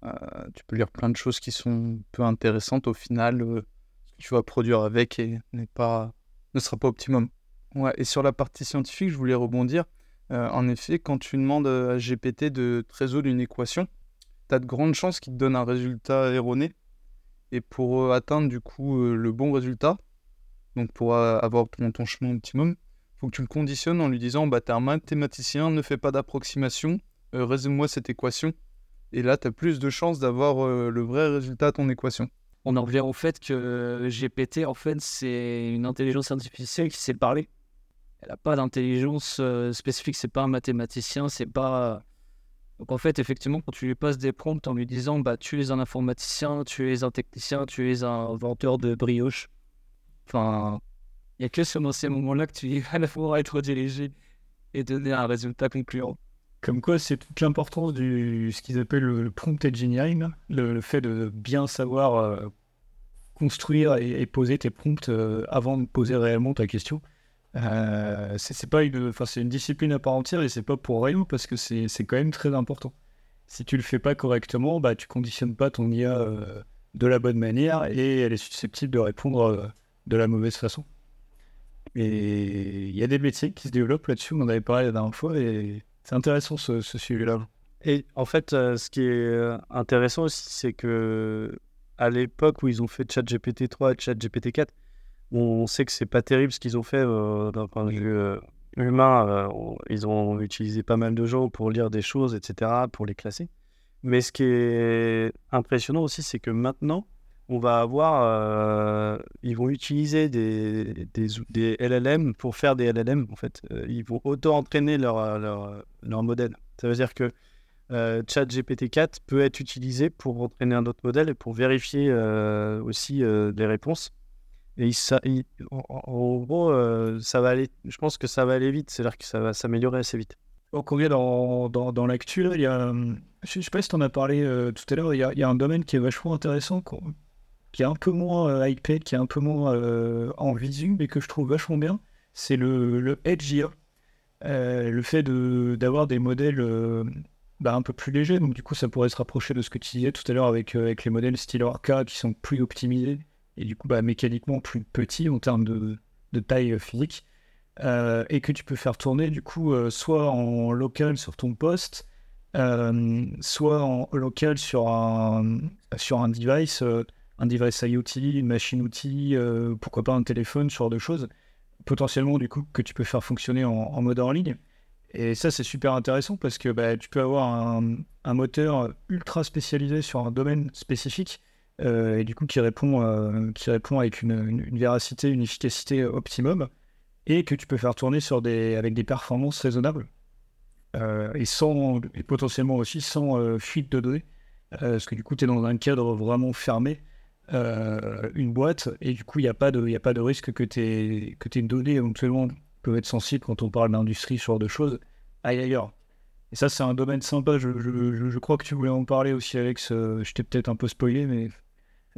[SPEAKER 5] Euh, tu peux lire plein de choses qui sont peu intéressantes. Au final, euh, ce que tu vas produire avec et pas, ne sera pas optimum. Ouais, et sur la partie scientifique, je voulais rebondir. Euh, en effet, quand tu demandes à GPT de te résoudre une équation, tu as de grandes chances qu'il te donne un résultat erroné. Et pour atteindre du coup le bon résultat, donc pour avoir ton, chemin optimum, faut que tu le conditionnes en lui disant bah t'es un mathématicien, ne fais pas d'approximation, euh, résume-moi cette équation. Et là, tu as plus de chances d'avoir euh, le vrai résultat à ton équation.
[SPEAKER 4] On en revient au fait que GPT, en fait, c'est une intelligence artificielle qui sait parler. Elle n'a pas d'intelligence euh, spécifique, c'est pas un mathématicien, c'est pas. Donc en fait, effectivement, quand tu lui passes des prompts en lui disant bah tu es un informaticien, tu es un technicien, tu es un inventeur de brioche, enfin, il n'y a que dans ces moments-là que tu vas pouvoir (laughs) être redirigé et donner un résultat concluant.
[SPEAKER 2] Comme quoi, c'est toute l'importance du ce qu'ils appellent le, prompt engineering, le, fait de bien savoir euh, construire et, poser tes prompts euh, avant de poser réellement ta question. Euh, c'est une, une discipline à part entière et c'est pas pour rien parce que c'est quand même très important. Si tu le fais pas correctement, bah tu conditionnes pas ton IA de la bonne manière et elle est susceptible de répondre de la mauvaise façon. Et il y a des métiers qui se développent là-dessus, on en avait parlé la dernière fois, et c'est intéressant ce, ce sujet-là.
[SPEAKER 3] Et en fait, euh, ce qui est euh, intéressant aussi, c'est que à l'époque où ils ont fait ChatGPT 3 et ChatGPT 4, on sait que c'est pas terrible ce qu'ils ont fait euh, d'un point de vue humain. ils ont utilisé pas mal de gens pour lire des choses, etc., pour les classer. Mais ce qui est impressionnant aussi, c'est que maintenant, on va avoir, euh, ils vont utiliser des, LLM pour faire des LLM. En fait, Euh, ils vont auto-entraîner leur, leur, leur modèle. Ça veut dire que euh, ChatGPT 4 peut être utilisé pour entraîner un autre modèle et pour vérifier euh, aussi euh, les réponses. Et ça, en, gros, euh, ça va aller. Je pense que ça va aller vite. C'est-à-dire que ça va s'améliorer assez vite.
[SPEAKER 2] On est dans, dans, dans l'actu, il y a, je ne sais pas si tu en as parlé euh, tout à l'heure, il il y a un domaine qui est vachement intéressant, qui est un peu moins euh, hypé, qui est un peu moins euh, en visu, mais que je trouve vachement bien, c'est le, le Edge. Euh, le fait d'avoir des modèles euh, bah, un peu plus légers, donc du coup ça pourrait se rapprocher de ce que tu disais tout à l'heure avec, euh, avec les modèles style Orca qui sont plus optimisés et du coup bah, mécaniquement plus petits en termes de, de taille euh, physique euh, et que tu peux faire tourner du coup euh, soit en local sur ton poste, euh, soit en local sur un, sur un device, euh, un device IoT, une machine outil, euh, pourquoi pas un téléphone, ce genre de choses, potentiellement du coup que tu peux faire fonctionner en, mode en ligne. Et ça c'est super intéressant parce que bah, tu peux avoir un, moteur ultra spécialisé sur un domaine spécifique euh, et du coup qui répond, euh, qui répond avec une, véracité, une efficacité optimum et que tu peux faire tourner sur des, avec des performances raisonnables et, sans, et potentiellement aussi sans fuite de données, parce que du coup tu es dans un cadre vraiment fermé, euh, une boîte, et du coup il n'y a, pas de- y a pas de risque que tes, que tes données éventuellement peuvent être sensibles quand on parle d'industrie, ce genre de choses, aillent ailleurs. Et ça c'est un domaine sympa, je, je- je- je crois que tu voulais en parler aussi Alex, euh, je t'ai peut-être un peu spoilé, mais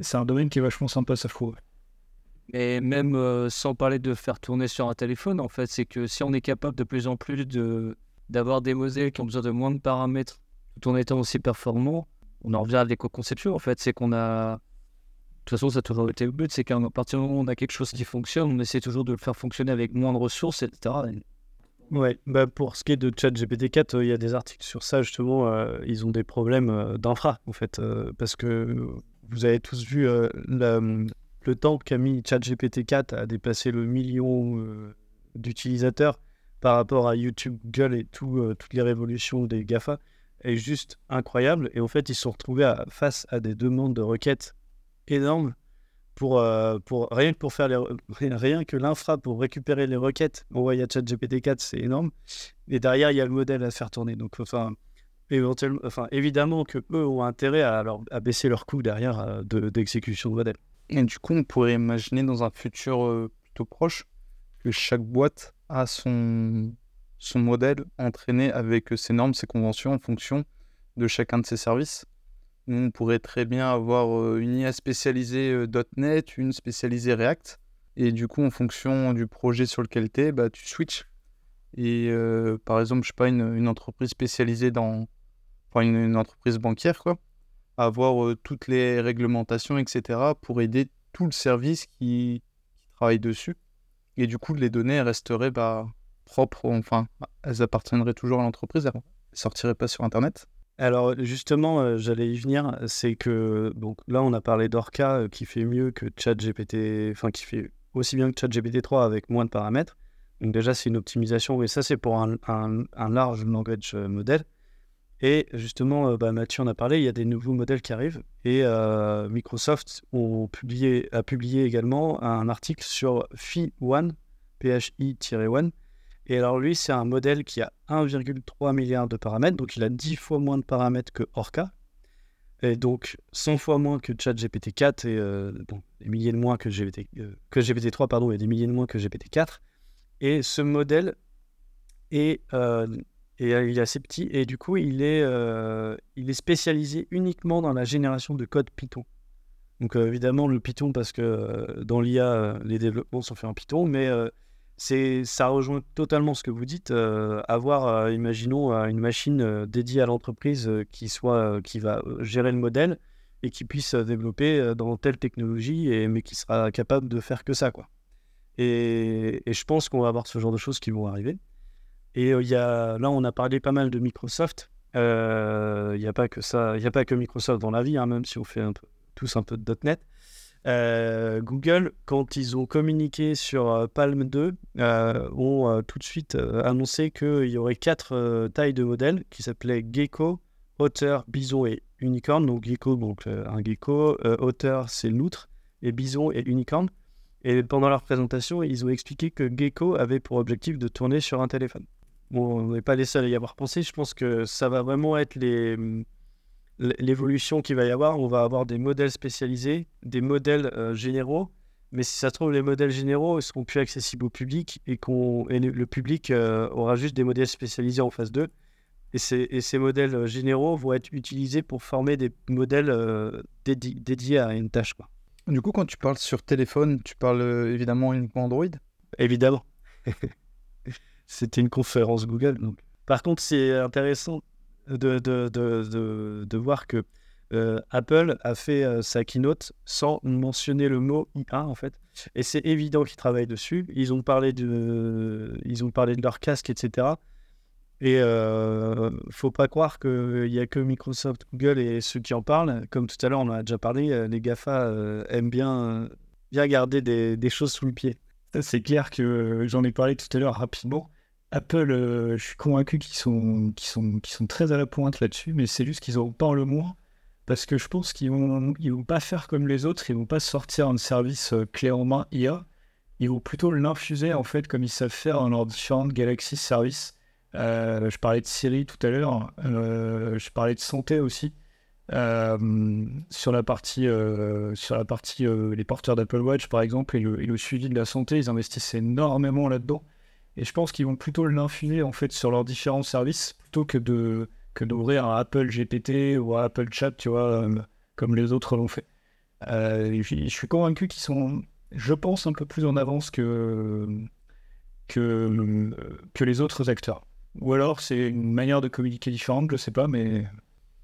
[SPEAKER 2] c'est un domaine qui est vachement sympa ça je trouve.
[SPEAKER 4] Et même euh, sans parler de faire tourner sur un téléphone, en fait, c'est que si on est capable de plus en plus de d'avoir des modèles qui ont besoin de moins de paramètres tout en étant aussi performants, on en revient à l'éco-conception, en fait. C'est qu'on a. De toute façon, ça a toujours été le but, c'est qu'à partir du moment où on a quelque chose qui fonctionne, on essaie toujours de le faire fonctionner avec moins de ressources, etc. Et
[SPEAKER 3] Ouais, bah pour ce qui est de ChatGPT 4, euh, il y a des articles sur ça justement. euh, ils ont des problèmes euh, d'infra en fait, parce que vous avez tous vu la- le temps qu'a mis ChatGPT 4 à dépasser le million d'utilisateurs par rapport à YouTube, Google et tout, toutes les révolutions des GAFA est juste incroyable. Et en fait, ils se sont retrouvés face à des demandes de requêtes énormes pour, euh, pour rien que pour faire les, rien que l'infra pour récupérer les requêtes envoyées à ChatGPT 4, c'est énorme. Et derrière, il y a le modèle à faire tourner. Donc, enfin, éventuellement, enfin, évidemment que eux ont intérêt à, leur- à baisser leur coût derrière euh, de- d'exécution de modèle.
[SPEAKER 5] Et du coup, on pourrait imaginer dans un futur euh, plutôt proche que chaque boîte a son, son modèle entraîné avec ses normes, ses conventions en fonction de chacun de ses services. On pourrait très bien avoir une IA spécialisée .NET, une spécialisée React. Et du coup, en fonction du projet sur lequel tu es, bah, tu switches. Et par exemple, je sais pas, une, entreprise spécialisée dans. Enfin, une, entreprise bancaire, quoi. Avoir toutes les réglementations, etc. pour aider tout le service qui, travaille dessus. Et du coup, les données resteraient bah, propres, enfin, elles appartiendraient toujours à l'entreprise, elles ne sortiraient pas sur Internet.
[SPEAKER 3] Alors justement, j'allais y venir, c'est que donc là on a parlé d'Orca qui fait mieux que ChatGPT, enfin qui fait aussi bien que ChatGPT 3 avec moins de paramètres. Donc déjà c'est une optimisation et ça c'est pour un, large language model. Et justement, bah, Mathieu en a parlé, il y a des nouveaux modèles qui arrivent et Microsoft a publié également un article sur Phi-1, PHI-1. Et alors lui, c'est un modèle qui a 1,3 milliard de paramètres, donc il a 10 fois moins de paramètres que Orca, et donc 100 fois moins que ChatGPT 4, et euh, des milliers de moins que, GPT, euh, que GPT-3, pardon, et des milliers de moins que GPT-4. Et ce modèle est, euh, il est assez petit, et du coup, il est, euh, il est spécialisé uniquement dans la génération de code Python. Donc évidemment, le Python, parce que dans l'IA, les développements sont faits en Python, mais c'est, ça rejoint totalement ce que vous dites. euh, avoir, euh, imaginons, euh, une machine dédiée à l'entreprise qui, soit, qui va gérer le modèle et qui puisse développer dans telle technologie, mais qui sera capable de faire que ça. Quoi. Et, je pense qu'on va avoir ce genre de choses qui vont arriver. Et il y a, là, on a parlé pas mal de Microsoft. Il n'y a pas que ça, il a pas que Microsoft dans la vie, hein, même si on fait tous un peu de .NET. Euh, Google, quand ils ont communiqué sur euh, Palm 2, euh, ont tout de suite annoncé qu'il y aurait quatre tailles de modèles qui s'appelaient Gecko, Otter, Bison et Unicorn. Donc Gecko, donc un gecko, Otter, c'est l'outre, et Bison et Unicorn. Et pendant leur présentation, ils ont expliqué que Gecko avait pour objectif de tourner sur un téléphone. Bon, on n'est pas les seuls à y avoir pensé. Je pense que ça va vraiment être les, l'évolution qu'il va y avoir. On va avoir des modèles spécialisés, des modèles euh, généraux. Mais si ça se trouve, les modèles généraux ils seront plus accessibles au public et, qu'on, et le, public euh, aura juste des modèles spécialisés en phase 2. Et ces, et ces modèles euh, généraux vont être utilisés pour former des modèles euh, dédi- dédiés à une tâche. Quoi.
[SPEAKER 5] Du coup, quand tu parles sur téléphone, tu parles évidemment uniquement Android?
[SPEAKER 3] Évidemment. (laughs) C'était une conférence Google. Donc. Par contre, c'est intéressant de, de, de, de, voir que euh, Apple a fait euh, sa keynote sans mentionner le mot IA en fait. Et c'est évident qu'ils travaillent dessus. Ils ont parlé de, ils ont parlé de leur casque, etc. Et euh, faut pas croire qu'il n'y a que Microsoft, Google et ceux qui en parlent. Comme tout à l'heure, on en a déjà parlé, euh, les GAFA aiment bien, bien garder des, des choses sous le pied.
[SPEAKER 2] C'est clair que j'en ai parlé tout à l'heure rapidement. Apple, euh, je suis convaincu qu'ils sont, très à la pointe là-dessus, mais c'est juste qu'ils n'auront pas le mot. Parce que je pense qu'ils vont, vont pas faire comme les autres, ils vont pas sortir un service euh, clé en main IA. Ils vont plutôt l'infuser en fait comme ils savent faire dans leurs différentes Galaxy Services. Euh, je parlais de Siri tout à l'heure, euh, je parlais de santé aussi. Sur la partie, sur la partie les porteurs d'Apple Watch par exemple et le, et le suivi de la santé, ils investissent énormément là-dedans. Et je pense qu'ils vont plutôt l'infuser en fait sur leurs différents services plutôt que de que d'ouvrir un Apple GPT ou un Apple Chat, tu vois, euh, comme les autres l'ont fait. Euh, je suis convaincu qu'ils sont, je pense, un peu plus en avance que que, euh, que les autres acteurs. Ou alors c'est une manière de communiquer différente, je sais pas, mais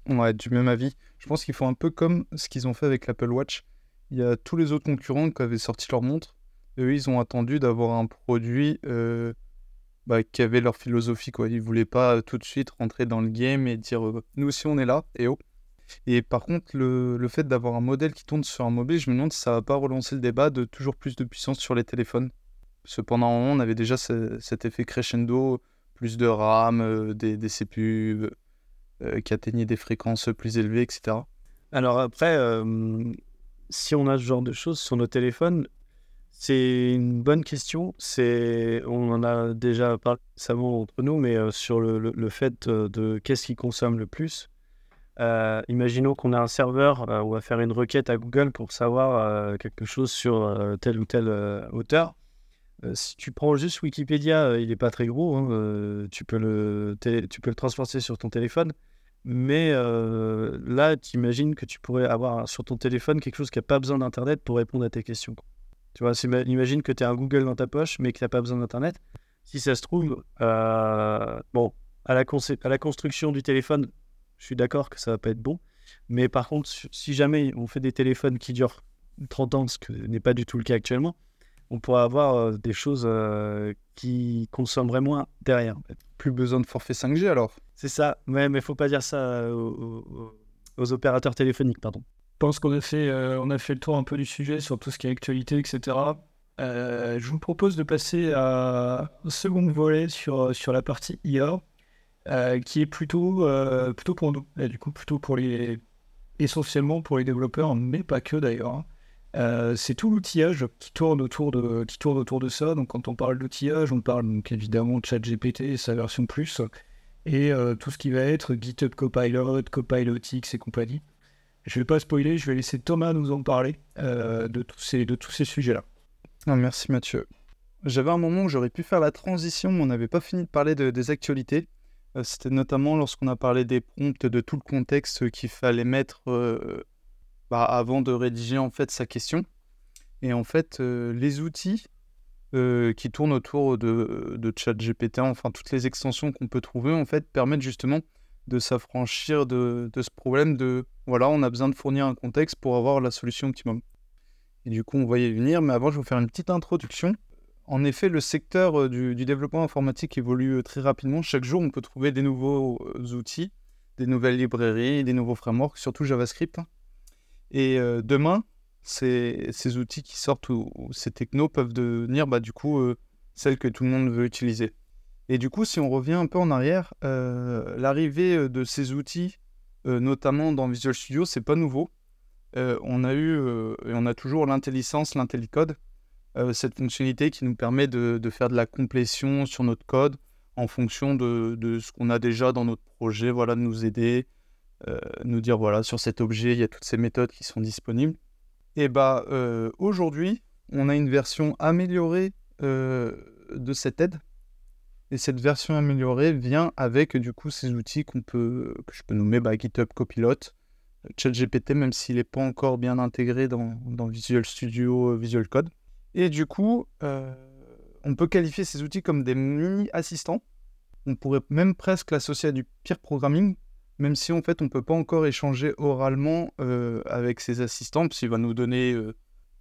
[SPEAKER 5] Ouais, du même avis. Je pense qu'ils font un peu comme ce qu'ils ont fait avec l'Apple Watch. Il y a tous les autres concurrents qui avaient sorti leur montre. Eux, ils ont attendu d'avoir un produit euh, bah, qui avait leur philosophie. Quoi. Ils voulaient pas euh, tout de suite rentrer dans le game et dire euh, nous aussi on est là, et oh. Et par contre, le, le fait d'avoir un modèle qui tourne sur un mobile, je me demande si ça va pas relancer le débat de toujours plus de puissance sur les téléphones. Parce que pendant un moment, on avait déjà ce- cet effet crescendo, plus de RAM, des, des CPU qui atteignaient des fréquences plus élevées, etc.
[SPEAKER 3] Alors après, si on a ce genre de choses sur nos téléphones, c'est une bonne question. C'est, on en a déjà parlé récemment entre nous, mais euh, sur le, le- fait euh, de qu'est-ce qui consomme le plus. Euh, imaginons qu'on a un serveur, euh, on va faire une requête à Google pour savoir quelque chose sur telle ou telle hauteur. Si tu prends juste Wikipédia, il n'est pas très gros. hein, tu, peux le tu peux le transporter sur ton téléphone. Mais là, tu imagines que tu pourrais avoir sur ton téléphone quelque chose qui n'a pas besoin d'Internet pour répondre à tes questions. Tu vois, imagine que tu as un Google dans ta poche, mais que tu n'as pas besoin d'Internet. Si ça se trouve, euh, bon, à la, concé- à la construction du téléphone, je suis d'accord que ça va pas être bon. Mais par contre, si- jamais on fait des téléphones qui durent 30 ans, ce que n'est pas du tout le cas actuellement, on pourra avoir euh, des choses euh, qui consommeraient moins derrière.
[SPEAKER 5] Plus besoin de forfait 5G alors?
[SPEAKER 3] C'est ça, ouais, mais faut pas dire ça aux, aux- aux opérateurs téléphoniques, pardon.
[SPEAKER 2] Je pense qu'on a fait, euh, a fait le tour un peu du sujet sur tout ce qui est actualité, etc. Euh, je vous propose de passer à un second volet sur, sur la partie IA, euh, qui est plutôt, euh, plutôt pour nous, du coup plutôt pour les, essentiellement pour les développeurs, mais pas que d'ailleurs. hein. Euh, c'est tout l'outillage qui tourne autour de qui tourne autour de ça. Donc quand on parle d'outillage, on parle donc évidemment de ChatGPT et sa version plus, et euh, tout ce qui va être GitHub Copilot, Copilot X et compagnie. Je vais pas spoiler, je vais laisser Thomas nous en parler euh, de tous ces, ces sujets-là.
[SPEAKER 5] Ah, merci Mathieu. J'avais un moment où j'aurais pu faire la transition, mais on n'avait pas fini de parler de- des actualités. Euh, C'était notamment lorsqu'on a parlé des prompts, de tout le contexte qu'il fallait mettre euh, bah, avant de rédiger en fait sa question. Et en fait, les outils qui tournent autour de, de ChatGPT, enfin toutes les extensions qu'on peut trouver, en fait, permettent justement de s'affranchir de, ce problème de voilà, on a besoin de fournir un contexte pour avoir la solution optimum. Et du coup, on va y venir, mais avant, je vais vous faire une petite introduction. En effet, le secteur euh, du, développement informatique évolue euh, très rapidement. Chaque jour, on peut trouver des nouveaux euh, outils, des nouvelles librairies, des nouveaux frameworks, surtout JavaScript. Et demain, ces, outils qui sortent ou, ces technos peuvent devenir bah, du coup celles que tout le monde veut utiliser. Et du coup, si on revient un peu en arrière, euh, l'arrivée euh, de ces outils, euh, notamment dans Visual Studio, c'est pas nouveau. On a eu et on a toujours l'intelligence, l'intellicode, cette fonctionnalité qui nous permet de, faire de la complétion sur notre code en fonction de, de ce qu'on a déjà dans notre projet, voilà, de nous aider, nous dire voilà, sur cet objet, il y a toutes ces méthodes qui sont disponibles. Et bah aujourd'hui, on a une version améliorée de cette aide. Et cette version améliorée vient avec du coup ces outils qu'on peut, que je peux nommer bah, GitHub Copilot, ChatGPT, même s'il n'est pas encore bien intégré dans, Visual Studio, euh, Visual Code. Et du coup, euh, on peut qualifier ces outils comme des mini-assistants. On pourrait même presque l'associer à du peer programming, même si en fait on ne peut pas encore échanger oralement euh, avec ces assistants, parce qu'il va nous donner euh,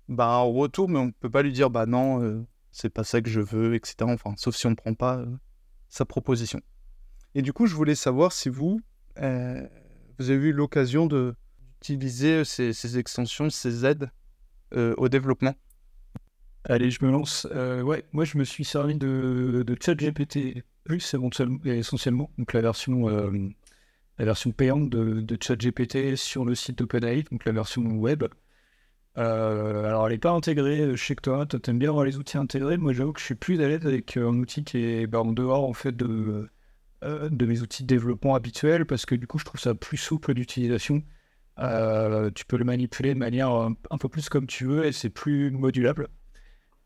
[SPEAKER 5] bah, un retour, mais on ne peut pas lui dire bah non, euh, c'est pas ça que je veux, etc. Enfin, sauf si on ne prend pas euh, sa proposition. Et du coup, je voulais savoir si vous, euh, vous avez eu l'occasion d'utiliser ces, ces extensions, ces aides euh, au développement.
[SPEAKER 2] Allez, je me lance. Euh, ouais, moi je me suis servi de, ChatGPT essentiellement, donc la version, euh, la version payante de, de ChatGPT sur le site d'OpenAI, donc la version web. Euh, alors elle n'est pas intégrée chez toi, toi t'aimes bien avoir les outils intégrés, moi j'avoue que je suis plus à l'aise avec euh, un outil qui est bah, en dehors en fait de, euh, de mes outils de développement habituels parce que du coup je trouve ça plus souple d'utilisation. Euh, tu peux le manipuler de manière un, peu plus comme tu veux et c'est plus modulable.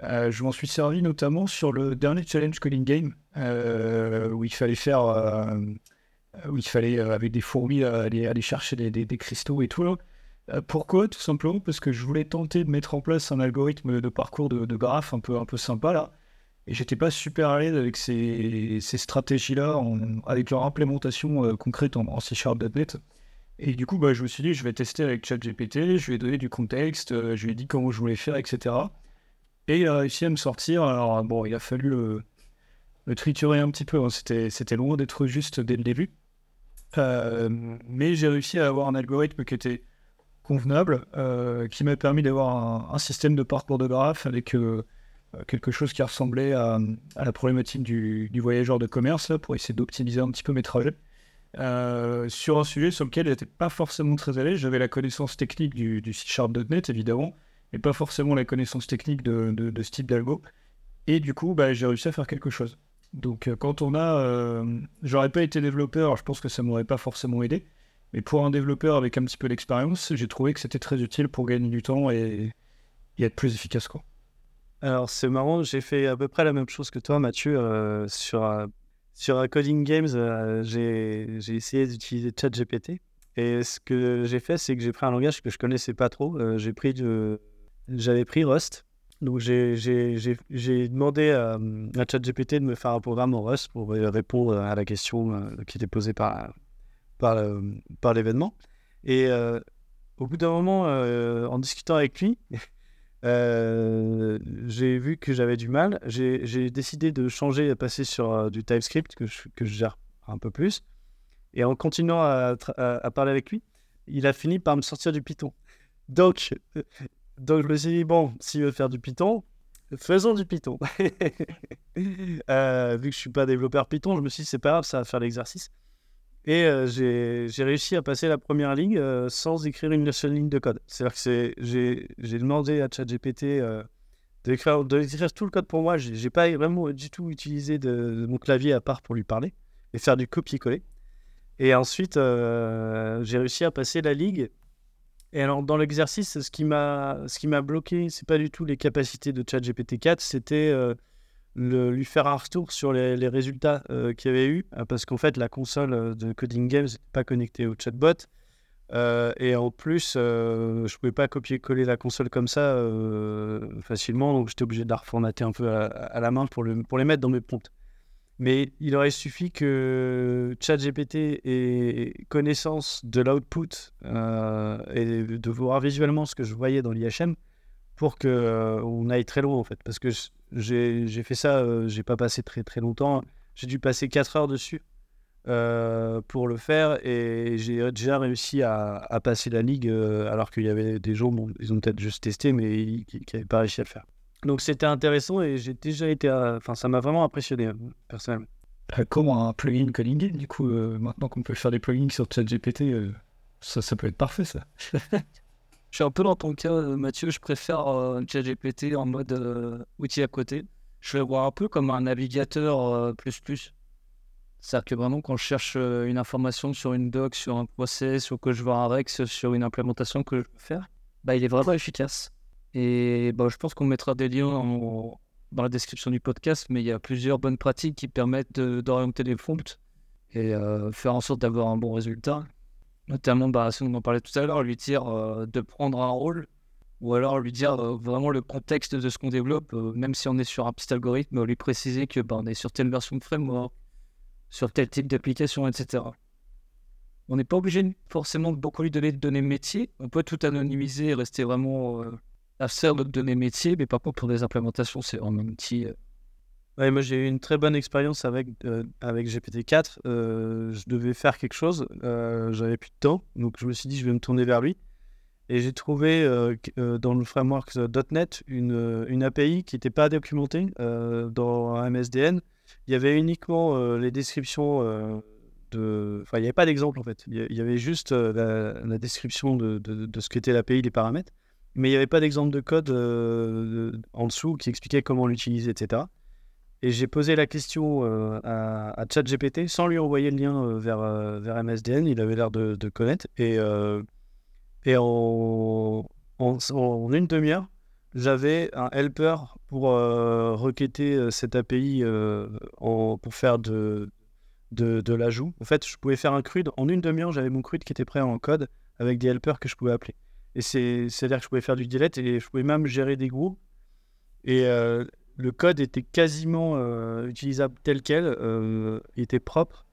[SPEAKER 2] Euh, je m'en suis servi notamment sur le dernier challenge Coding Game euh, où il fallait faire, euh, où il fallait euh, avec des fourmis euh, aller, chercher des, des- des cristaux et tout. là. Euh, pourquoi Tout simplement parce que je voulais tenter de mettre en place un algorithme de parcours de, de graphe un peu, un peu sympa là. Et j'étais pas super à l'aise avec ces, ces stratégies-là, avec leur implémentation euh, concrète en, en C Sharp.net. Et du coup, bah, je me suis dit, je vais tester avec ChatGPT, je ai donné du contexte, euh, je lui ai dit comment je voulais faire, etc. Et il a réussi à me sortir. Alors, bon, il a fallu le, triturer un petit peu. hein. C'était, loin d'être juste dès le début. Mais j'ai réussi à avoir un algorithme qui était convenable, euh, qui m'a permis d'avoir un, système de parcours de graphe avec euh, quelque chose qui ressemblait à, la problématique du, voyageur de commerce, pour essayer d'optimiser un petit peu mes trajets. Euh, sur un sujet sur lequel j'étais pas forcément très l'aise. J'avais la connaissance technique du, du C Sharp.net, évidemment, mais pas forcément la connaissance technique de, ce type d'algo. Et du coup, bah, j'ai réussi à faire quelque chose. Donc, quand on a. euh, J'aurais pas été développeur, je pense que ça m'aurait pas forcément aidé. Mais pour un développeur avec un petit peu d'expérience, j'ai trouvé que c'était très utile pour gagner du temps et, être plus efficace. Quoi.
[SPEAKER 3] Alors, c'est marrant, j'ai fait à peu près la même chose que toi, Mathieu, euh, sur, un- sur Coding Games. euh, j'ai essayé d'utiliser ChatGPT. Et ce que j'ai fait, c'est que j'ai pris un langage que je connaissais pas trop. euh, j'ai pris J'avais pris Rust. Donc, j'ai- demandé à, à ChatGPT de me faire un programme en Rust pour euh, répondre à la question euh, qui était posée par, par, le- par l'événement. Et euh, au bout d'un moment, euh, en discutant avec lui, (laughs) euh, j'ai vu que j'avais du mal. J'ai décidé de changer, de passer sur euh, du TypeScript que je, gère un peu plus. Et en continuant à, parler avec lui, il a fini par me sortir du Python. Donc, euh, (laughs) donc je me suis dit, bon, s'il veut faire du Python, faisons du Python. (laughs) Euh, vu que je suis pas développeur Python, je me suis dit, c'est pas grave, ça va faire l'exercice. Et euh, j'ai réussi à passer la première ligne euh, sans écrire une seule ligne de code. C'est-à-dire que j'ai demandé à ChatGPT euh, d'écrire tout le code pour moi. J'ai pas vraiment du tout utilisé mon clavier à part pour lui parler et faire du copier-coller. Et ensuite, euh, j'ai réussi à passer la ligue. Et alors, dans l'exercice, ce qui m'a ce bloqué, c'est pas du tout les capacités de ChatGPT 4, c'était euh, le- lui faire un retour sur les, résultats euh, qu'il y avait eu, euh, parce qu'en fait, la console euh, de Coding Games n'est pas connectée au chatbot. Et en plus, je pouvais pas copier-coller la console comme ça facilement, donc j'étais obligé de la reformater un peu à, la main pour, le, pour les mettre dans mes prompts. Mais il aurait suffi que ChatGPT ait connaissance de l'output et de voir visuellement ce que je voyais dans l'IHM pour qu'on on aille très loin en fait. Parce que J'ai fait ça, euh, j'ai pas passé très très longtemps. J'ai dû passer 4 heures dessus euh, pour le faire et j'ai déjà réussi à, à passer la ligue euh, alors qu'il y avait des gens, bon, ils ont peut-être juste testé, mais ils- qui n'avaient pas réussi à le faire. Donc c'était intéressant et j'ai déjà été. Enfin, ça m'a vraiment impressionné, euh, personnellement.
[SPEAKER 2] Comment un plugin Calling It, du coup, euh, maintenant qu'on peut faire des plugins sur ChatGPT, euh, ça, ça peut être parfait, ça. (laughs)
[SPEAKER 4] Je suis un peu dans ton cas, euh, Mathieu. Je préfère euh, ChatGPT en mode euh, outil à côté. Je le vois un peu comme un navigateur plus plus. C'est-à-dire que vraiment, quand je cherche une information sur une doc, sur un process, ou que je vois un Rex sur une implémentation que je veux faire, bah, il est vraiment efficace. Et bah, je pense qu'on mettra des liens en- dans la description du podcast, mais il y a plusieurs bonnes pratiques qui permettent d'orienter les prompts et faire en sorte d'avoir un bon résultat. Notamment, bah, si on parlait tout à l'heure, lui dire euh, de prendre un rôle ou alors lui dire euh, vraiment le contexte de ce qu'on développe, euh, même si on est sur un petit algorithme, lui préciser que bah, on est sur telle version de framework, sur tel type d'application, etc. On n'est pas obligé forcément de beaucoup lui donner de données métiers. On peut tout anonymiser et rester vraiment à faire notre données métiers, mais par contre pour des implémentations, c'est un outil.
[SPEAKER 3] Ouais, moi j'ai eu une très bonne expérience avec, euh, avec GPT-4. Euh, je devais faire quelque chose, euh, j'avais plus de temps, donc je me suis dit je vais me tourner vers lui. Et j'ai trouvé dans le framework .NET une, une API qui n'était pas documentée dans MSDN. Il y avait uniquement les descriptions de... Enfin, il n'y avait pas d'exemple en fait. Il y avait juste la, description de, de- ce qu'était l'API, les paramètres. Mais il n'y avait pas d'exemple de code de- en dessous qui expliquait comment l'utiliser, etc. Et j'ai posé la question euh, à, ChatGPT sans lui envoyer le lien euh, vers, euh, vers MSDN. Il avait l'air de, connaître. Et, en, une demi-heure, j'avais un helper pour requêter cette API pour faire de, de, l'ajout. En fait, je pouvais faire un CRUD. En une demi-heure, j'avais mon CRUD qui était prêt en code avec des helpers que je pouvais appeler. Et c'est- c'est-à-dire que je pouvais faire du delete et je pouvais même gérer des groupes. Et le code était quasiment euh, utilisable tel quel, euh, était propre.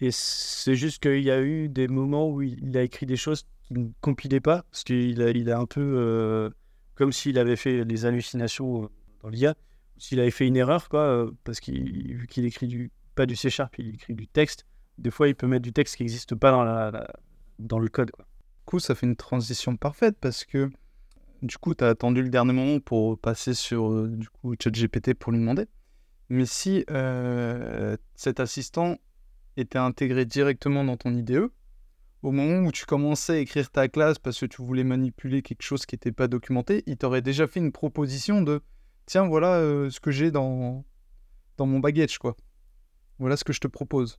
[SPEAKER 3] Et c'est juste qu'il y a eu des moments où il, a écrit des choses qui ne compilaient pas, parce qu'il a, un peu euh, comme s'il avait fait des hallucinations dans l'IA, s'il avait fait une erreur, quoi, parce qu'il vu qu'il écrit du, pas du C Sharp, il écrit du texte. Des fois, il peut mettre du texte qui n'existe pas dans, le code.
[SPEAKER 5] Du coup, ça fait une transition parfaite parce que du coup, tu as attendu le dernier moment pour passer sur euh, du coup ChatGPT pour lui demander. Mais si euh, cet assistant était intégré directement dans ton IDE, au moment où tu commençais à écrire ta classe parce que tu voulais manipuler quelque chose qui n'était pas documenté, il t'aurait déjà fait une proposition de tiens, voilà euh, ce que j'ai dans, dans mon baggage, quoi. Voilà ce que je te propose.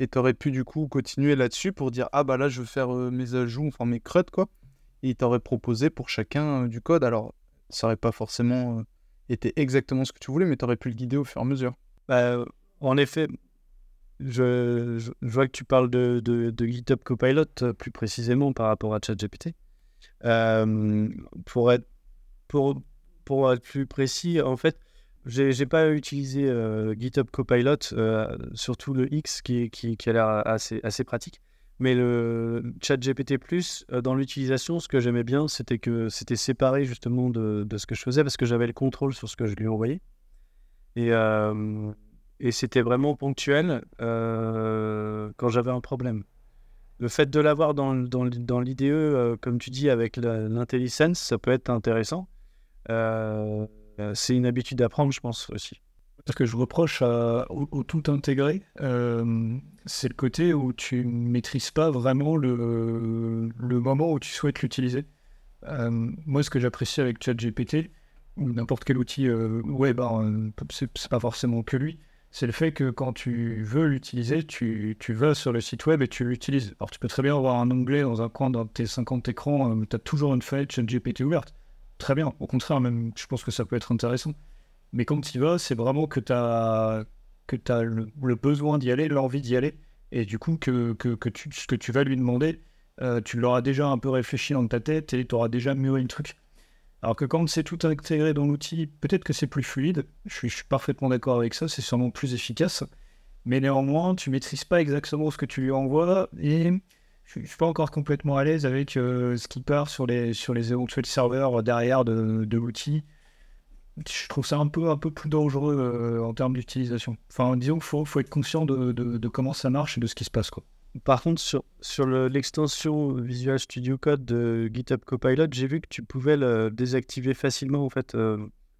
[SPEAKER 5] Et tu aurais pu du coup continuer là-dessus pour dire ah bah là je veux faire mes ajouts, enfin mes CRUD quoi. Il t'aurait proposé pour chacun euh, du code. Alors ça aurait pas forcément euh, été exactement ce que tu voulais, mais tu aurais pu le guider au fur et à mesure.
[SPEAKER 3] Bah, en effet, je, vois que tu parles de, GitHub Copilot euh, plus précisément par rapport à ChatGPT. Pour, être, plus précis, en fait, j'ai j'ai pas utilisé GitHub Copilot, surtout le X qui, a l'air assez pratique. Mais le ChatGPT, euh, dans l'utilisation, ce que j'aimais bien, c'était que c'était séparé justement de, ce que je faisais parce que j'avais le contrôle sur ce que je lui envoyais. Et, euh, et c'était vraiment ponctuel euh, quand j'avais un problème. Le fait de l'avoir dans, l'IDE, comme tu dis, avec l'intelligence, ça peut être intéressant. C'est une habitude à prendre, je pense aussi.
[SPEAKER 2] Ce que je reproche au, tout intégré, euh, c'est le côté où tu maîtrises pas vraiment le, moment où tu souhaites l'utiliser. Euh, moi, ce que j'apprécie avec ChatGPT, ou n'importe quel outil euh, web, hein, c'est c'est pas forcément que lui, c'est le fait que quand tu veux l'utiliser, tu, vas sur le site web et tu l'utilises. Alors, tu peux très bien avoir un onglet dans un coin de tes 50 écrans, tu as toujours une fenêtre ChatGPT ouverte. Très bien, au contraire, même, je pense que ça peut être intéressant. Mais quand tu vas, c'est vraiment que tu as, le, besoin d'y aller, l'envie d'y aller, et du coup, que, ce que tu vas lui demander, euh, tu l'auras déjà un peu réfléchi dans ta tête et tu auras déjà mûri le truc. Alors que quand c'est tout intégré dans l'outil, peut-être que c'est plus fluide, je suis, parfaitement d'accord avec ça, c'est sûrement plus efficace, mais néanmoins, tu maîtrises pas exactement ce que tu lui envoies, et je ne suis pas encore complètement à l'aise avec euh, ce qui part sur les, sur les éventuels serveurs derrière de, de l'outil. Je trouve ça un peu, un peu plus dangereux euh, en termes d'utilisation. Enfin, disons qu'il faut, faut être conscient de, de, comment ça marche et de ce qui se passe. Quoi.
[SPEAKER 3] Par contre, sur, sur le- l'extension Visual Studio Code de GitHub Copilot, j'ai vu que tu pouvais le désactiver facilement en fait euh,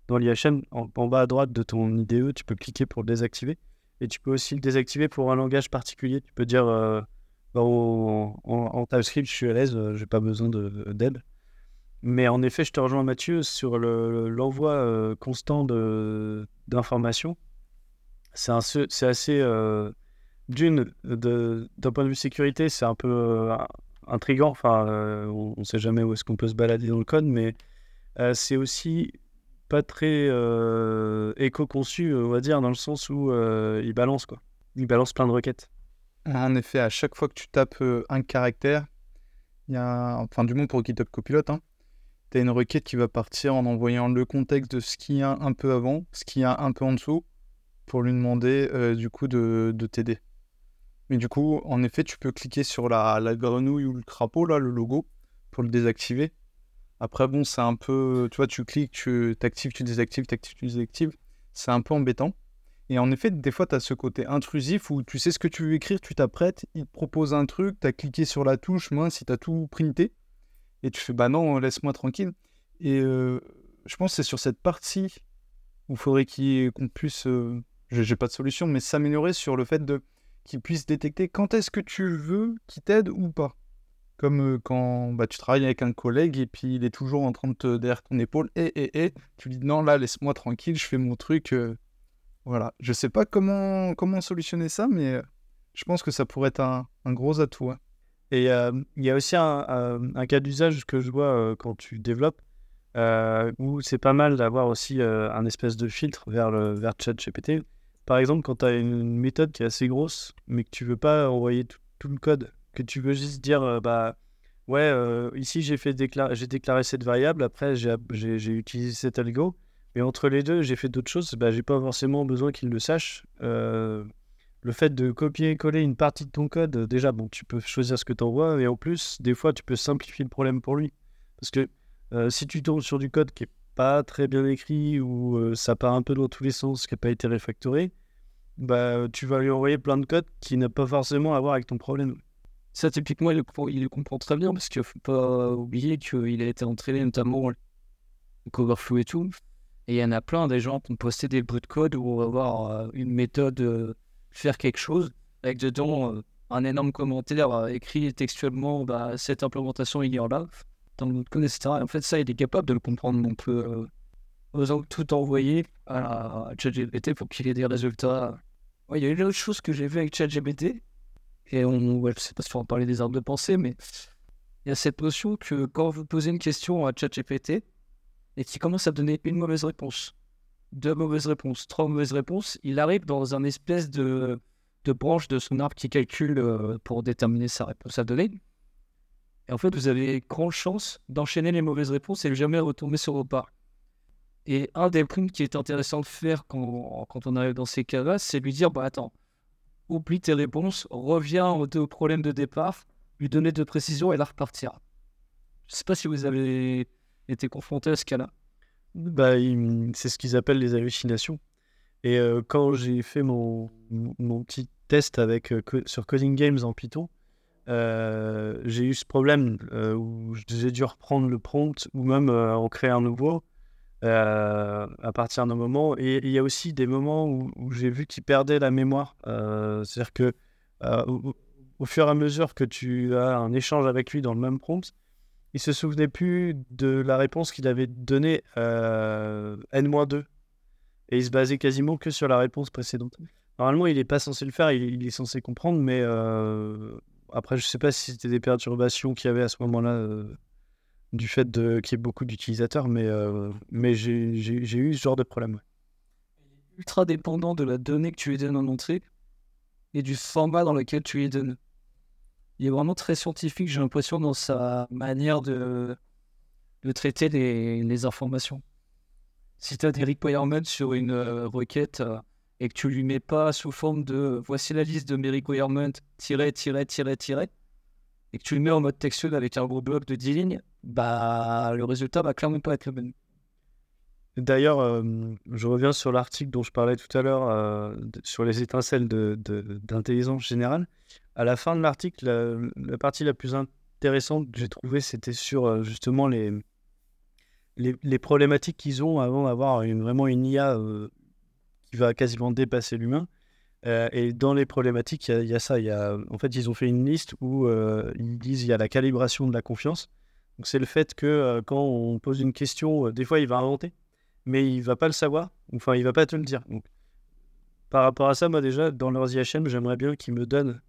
[SPEAKER 3] dans l'IHM. En, bas à droite de ton IDE, tu peux cliquer pour le désactiver. Et tu peux aussi le désactiver pour un langage particulier. Tu peux dire euh, bah, en, TypeScript, je suis à l'aise, j'ai pas besoin de- d'aide. Mais en effet, je te rejoins Mathieu sur le- l'envoi euh, constant d'informations. C'est assez. euh, d'une, d'un point de vue sécurité, c'est un peu euh, intriguant. Enfin, euh, on ne sait jamais où est-ce qu'on peut se balader dans le code, mais euh, c'est aussi pas très euh, éco-conçu, on va dire, dans le sens où il balance quoi. Il balance plein de requêtes.
[SPEAKER 5] En effet, à chaque fois que tu tapes un caractère, il y a, enfin du moins pour GitHub Copilot, hein, tu as une requête qui va partir en envoyant le contexte de ce qu'il y a un peu avant, ce qu'il y a un peu en dessous, pour lui demander euh, du coup de, de t'aider. Mais du coup, en effet, tu peux cliquer sur la, la grenouille ou le crapaud, là, le logo, pour le désactiver. Après, bon, c'est un peu, tu vois, tu cliques, tu t'actives, tu désactives, t'actives, tu désactives. C'est un peu embêtant. Et en effet, des fois, tu as ce côté intrusif où tu sais ce que tu veux écrire, tu t'apprêtes, il te propose un truc, tu as cliqué sur la touche, mince, si tu as tout printé, et tu fais bah non, laisse-moi tranquille. Et euh, je pense que c'est sur cette partie où il faudrait qu'on puisse, euh, j'ai pas de solution, mais s'améliorer sur le fait de qu'il puisse détecter quand est-ce que tu veux qu'il t'aide ou pas. Comme euh, quand bah, tu travailles avec un collègue et puis il est toujours en train de te derrière ton épaule, et, et, et, tu lui dis non, là, laisse-moi tranquille, je fais mon truc. euh, voilà, je sais pas comment, comment solutionner ça, mais je pense que ça pourrait être un, un gros atout. hein.
[SPEAKER 3] Et il y a aussi un, cas d'usage que je vois quand tu développes, où c'est pas mal d'avoir aussi un espèce de filtre vers le vers ChatGPT. Par exemple, quand tu as une méthode qui est assez grosse, mais que tu veux pas envoyer tout, le code, que tu veux juste dire, bah ouais, ici j'ai fait j'ai déclaré cette variable, après j'ai utilisé cet algo, mais entre les deux j'ai fait d'autres choses, bah j'ai pas forcément besoin qu'il le sache. Le fait de copier-coller une partie de ton code, euh, déjà, bon, tu peux choisir ce que tu envoies, et en plus, des fois, tu peux simplifier le problème pour lui. Parce que euh, si tu tombes sur du code qui est pas très bien écrit ou euh, ça part un peu dans tous les sens, qui n'a pas été réfactoré, bah, tu vas lui envoyer plein de code qui n'a pas forcément à voir avec ton problème.
[SPEAKER 4] Ça, typiquement, il le, comprend- très bien parce qu'il ne faut pas oublier qu'il a été entraîné notamment avec Overflow et tout. Et il y en a plein des gens qui ont posté des bouts de code où on va voir euh, une méthode faire quelque chose avec dedans euh, un énorme commentaire euh, écrit textuellement bah, cette implémentation il y en a dans le code, etc. Et en fait, ça, il est capable de le comprendre. Donc, euh, osant tout envoyer à ChatGPT pour qu'il ait des résultats. Ouais, il y a une autre chose que j'ai vu avec ChatGPT. Et on, ouais, je sais pas si on va parler des arbres de pensée, mais il y a cette notion que quand vous posez une question à ChatGPT et qu'il commence à donner une mauvaise réponse, deux mauvaises réponses, trois mauvaises réponses, il arrive dans un espèce de, branche de son arbre qui calcule euh, pour déterminer sa réponse à donner. Et en fait, vous avez grande chance d'enchaîner les mauvaises réponses et de jamais retomber sur vos pas. Et un des points qui est intéressant de faire quand, on arrive dans ces cas-là, c'est lui dire, bah attends, oublie tes réponses, reviens au, problème de départ, lui donner de précisions et la repartir. Je sais pas si vous avez été confronté à ce cas-là.
[SPEAKER 3] Bah, c'est ce qu'ils appellent les hallucinations. Et euh, quand j'ai fait mon, petit test euh, sur Coding Games en Python, euh, j'ai eu ce problème où j'ai dû reprendre le prompt ou même en créer un nouveau à partir d'un moment. Et il y a aussi des moments où, j'ai vu qu'il perdait la mémoire. C'est-à-dire que euh, au, au fur et à mesure que tu as un échange avec lui dans le même prompt, il se souvenait plus de la réponse qu'il avait donnée euh, N-2. Et il se basait quasiment que sur la réponse précédente. Normalement, il n'est pas censé le faire, il, est censé comprendre, mais euh, après, je sais pas si c'était des perturbations qu'il y avait à ce moment-là euh, du fait qu'il y ait beaucoup d'utilisateurs, mais, euh, mais j'ai eu ce genre de problème.
[SPEAKER 4] Ultra dépendant de la donnée que tu lui donnes en entrée et du format dans lequel tu lui donnes. Il est vraiment très scientifique, j'ai l'impression, dans sa manière de, traiter les, les informations. Si tu as des requirements sur une euh, requête euh, et que tu lui mets pas sous forme de voici la liste de mes requirements, tiret, tiret, tiret, tiret, et que tu le mets en mode textuel avec un gros bloc de 10 lignes, bah le résultat va clairement pas être le même.
[SPEAKER 3] D'ailleurs, euh, je reviens sur l'article dont je parlais tout à l'heure euh, sur les étincelles d'intelligence générale. À la fin de l'article, la, partie la plus intéressante que j'ai trouvée, c'était sur euh, justement les, les, problématiques qu'ils ont avant d'avoir vraiment une IA qui va quasiment dépasser l'humain. Et dans les problématiques, il y a- ça. Y a, en fait, ils ont fait une liste où ils disent il y a la calibration de la confiance. C'est le fait que quand on pose une question, des fois, il va inventer, mais il va pas le savoir. Enfin, il va pas te le dire. Donc, par rapport à ça, moi, déjà, dans leurs IHM, j'aimerais bien qu'ils me donnent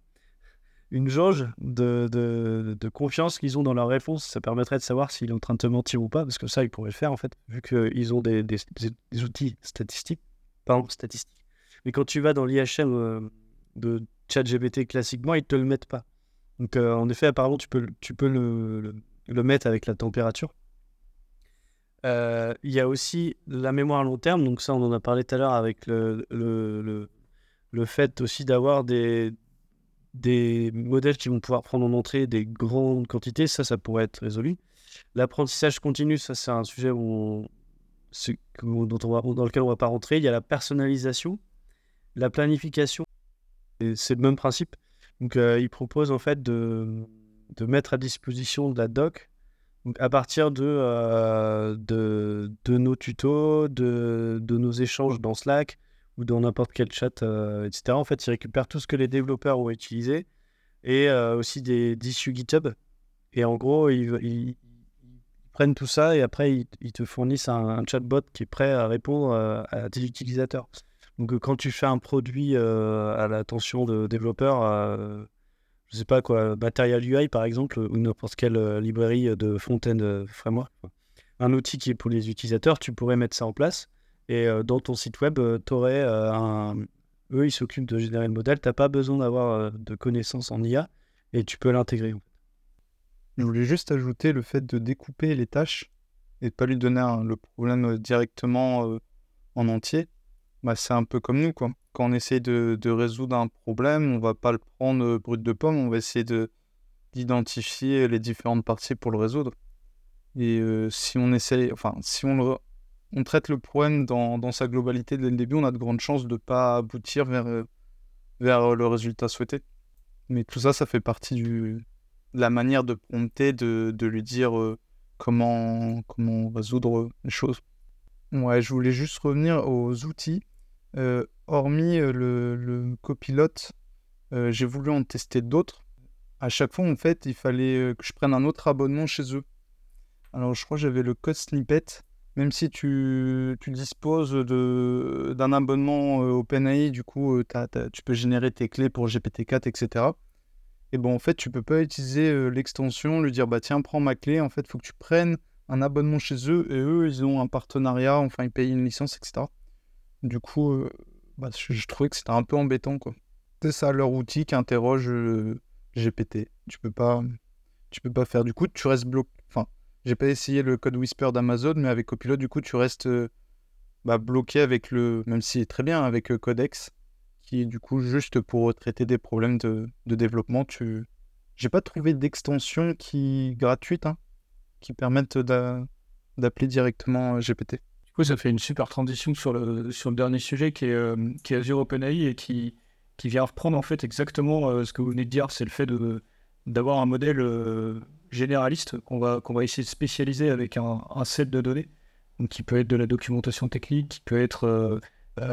[SPEAKER 3] une jauge de, de, confiance qu'ils ont dans leurs réponses. Ça permettrait de savoir s'il est en train de te mentir ou pas, parce que ça, ils pourraient le faire, en fait, vu qu'ils ont des, des- outils statistiques. Pardon, statistiques. Mais quand tu vas dans l'IHM euh, de ChatGPT classiquement, ils te le mettent pas. Donc, euh, en effet, apparemment, tu peux, tu peux le, le mettre avec la température. Euh, Il y a aussi la mémoire à long terme. Donc, ça, on en a parlé tout à l'heure avec le, le, le, le fait aussi d'avoir des, des modèles qui vont pouvoir prendre en entrée des grandes quantités. Ça, ça pourrait être résolu. L'apprentissage continu, ça, c'est un sujet dont on va- dans lequel on ne va pas rentrer. Il y a la personnalisation, la planification. C'est le même principe. Donc, euh, il propose en fait de, de mettre à disposition de la doc donc, à partir de, de, nos tutos, de, de nos échanges dans Slack ou dans n'importe quel chat, etc. En fait, il récupère tout ce que les développeurs ont utilisé et aussi des d'issues GitHub. Et en gros, ils, ils- ils prennent tout ça et après, ils, ils te fournissent un, un chatbot qui est prêt à répondre à tes utilisateurs. Donc, quand tu fais un produit à l'attention de développeurs, je sais pas quoi, Material UI par exemple, ou n'importe quelle euh, librairie de front-end euh, framework, un outil qui est pour les utilisateurs, tu pourrais mettre ça en place et euh, dans ton site web, tu aurais un. Eux, ils s'occupent de générer le modèle, t'as pas besoin d'avoir de connaissances en IA et tu peux l'intégrer.
[SPEAKER 5] Je voulais juste ajouter le fait de découper les tâches et de pas lui donner le problème directement en entier. Bah, c'est un peu comme nous, quoi. Quand on essaie de, de résoudre un problème, on va pas le prendre euh, brut de pomme, on va essayer de d'identifier les différentes parties pour le résoudre. Et euh, si on essaie, enfin, si on, on traite le problème dans, dans sa globalité dès le début, on a de grandes chances de pas aboutir vers, euh, vers le résultat souhaité. Mais tout ça, ça fait partie du, de la manière de prompter, de, de lui dire euh, comment, comment résoudre les choses. Ouais, je voulais juste revenir aux outils. Euh, hormis euh, le, le copilote, euh, j'ai voulu en tester d'autres. À chaque fois, en fait, il fallait que je prenne un autre abonnement chez eux. Alors, je crois que j'avais le code snippet. Même si tu, disposes d'un abonnement OpenAI, du coup, tu peux générer tes clés pour GPT-4, etc. Et bon, en fait, tu peux pas utiliser l'extension, lui dire, bah tiens, prends ma clé. En fait, il faut que tu prennes un abonnement chez eux et eux, ils ont un partenariat, enfin, ils payent une licence, etc. Du coup, euh, bah, je, trouvais que c'était un peu embêtant, quoi. C'est ça leur outil qui interroge euh, GPT. Tu peux pas, tu peux pas faire. Du coup, tu restes bloqué. Enfin, j'ai pas essayé le code Whisper d'Amazon, mais avec Copilot, du coup, tu restes euh, bah, bloqué avec le, même si très bien avec Codex, qui est du coup juste pour traiter des problèmes de, développement. Tu, j'ai pas trouvé d'extension qui gratuite, hein, qui permette d'a- d'appeler directement GPT.
[SPEAKER 2] Coup, ça fait une super transition sur le, sur le dernier sujet qui est, euh, qui Azure OpenAI et qui, qui vient reprendre en fait exactement euh, ce que vous venez de dire, c'est le fait d'avoir un modèle euh, généraliste qu'on va, qu'on va essayer de spécialiser avec un, un set de données, donc qui peut être de la documentation technique, qui peut être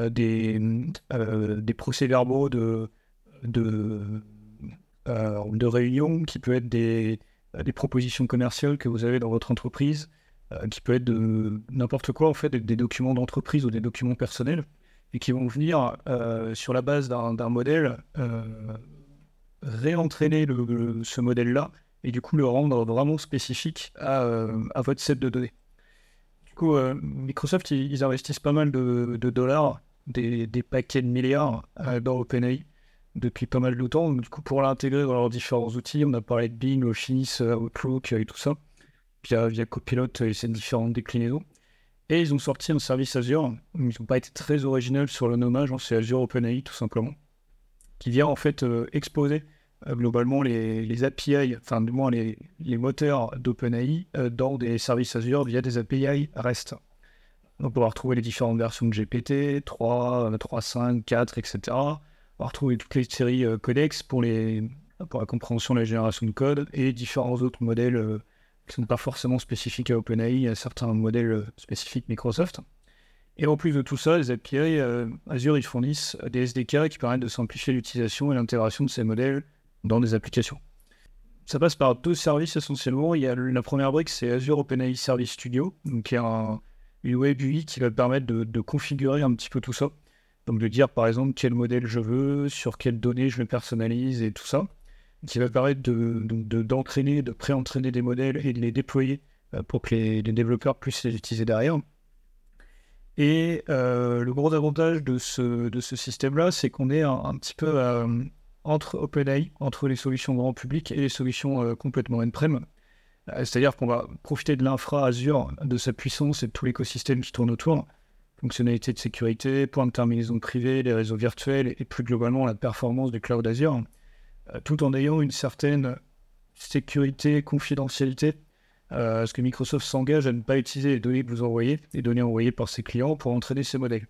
[SPEAKER 2] des, des procès-verbaux de, de, de réunion, qui peut être des, des propositions commerciales que vous avez dans votre entreprise, qui peut être de n'importe quoi en fait, des, documents d'entreprise ou des documents personnels, et qui vont venir euh, sur la base d'un modèle euh, réentraîner ce modèle-là et du coup le rendre vraiment spécifique à, euh, votre set de données. Du coup, euh, Microsoft, ils, investissent pas mal de, dollars, des, des paquets de milliards euh, dans OpenAI depuis pas mal de temps. Du coup, pour l'intégrer dans leurs différents outils, on a parlé de Bing, Office, euh, Outlook euh, et tout ça, via, via Copilot et ses différentes déclinaisons. Et ils ont sorti un service Azure. Ils n'ont pas été très originaux sur le nommage, hein, c'est Azure OpenAI tout simplement, qui vient en fait euh, exposer euh, globalement les, les API, enfin du moins les, les moteurs d'OpenAI euh, dans des services Azure via des API REST. Donc on va retrouver les différentes versions de GPT, 3, 3.5, 4, etc. On va retrouver toutes les séries euh, codex pour, les, pour la compréhension de la génération de code et différents autres modèles euh, qui ne sont pas forcément spécifiques à OpenAI, a certains modèles euh, spécifiques Microsoft. Et en plus de tout ça, les API, euh, Azure, ils fournissent des SDK qui permettent de simplifier l'utilisation et l'intégration de ces modèles dans des applications. Ça passe par deux services essentiellement. Il y a la première brique, c'est Azure OpenAI Service Studio, qui est un, une web UI qui va permettre de, de configurer un petit peu tout ça. Donc de dire par exemple quel modèle je veux, sur quelles données je le personnalise et tout ça. Qui va permettre de- de- de- d'entraîner, de, pré-entraîner des modèles et de les déployer euh, pour que les, développeurs puissent les utiliser derrière. Et euh, le gros avantage de ce, de ce système-là, c'est qu'on est un, petit peu euh, entre OpenAI, entre les solutions grand public et les solutions complètement on-prem. C'est-à-dire qu'on va profiter de l'infra Azure, de sa puissance et de tout l'écosystème qui tourne autour. Fonctionnalités de sécurité, points de terminaison privés, les réseaux virtuels et plus globalement la performance du cloud Azure, tout en ayant une certaine sécurité, confidentialité euh, parce que Microsoft s'engage à ne pas utiliser les données que vous envoyez, les données envoyées par ses clients pour entraîner ces modèles.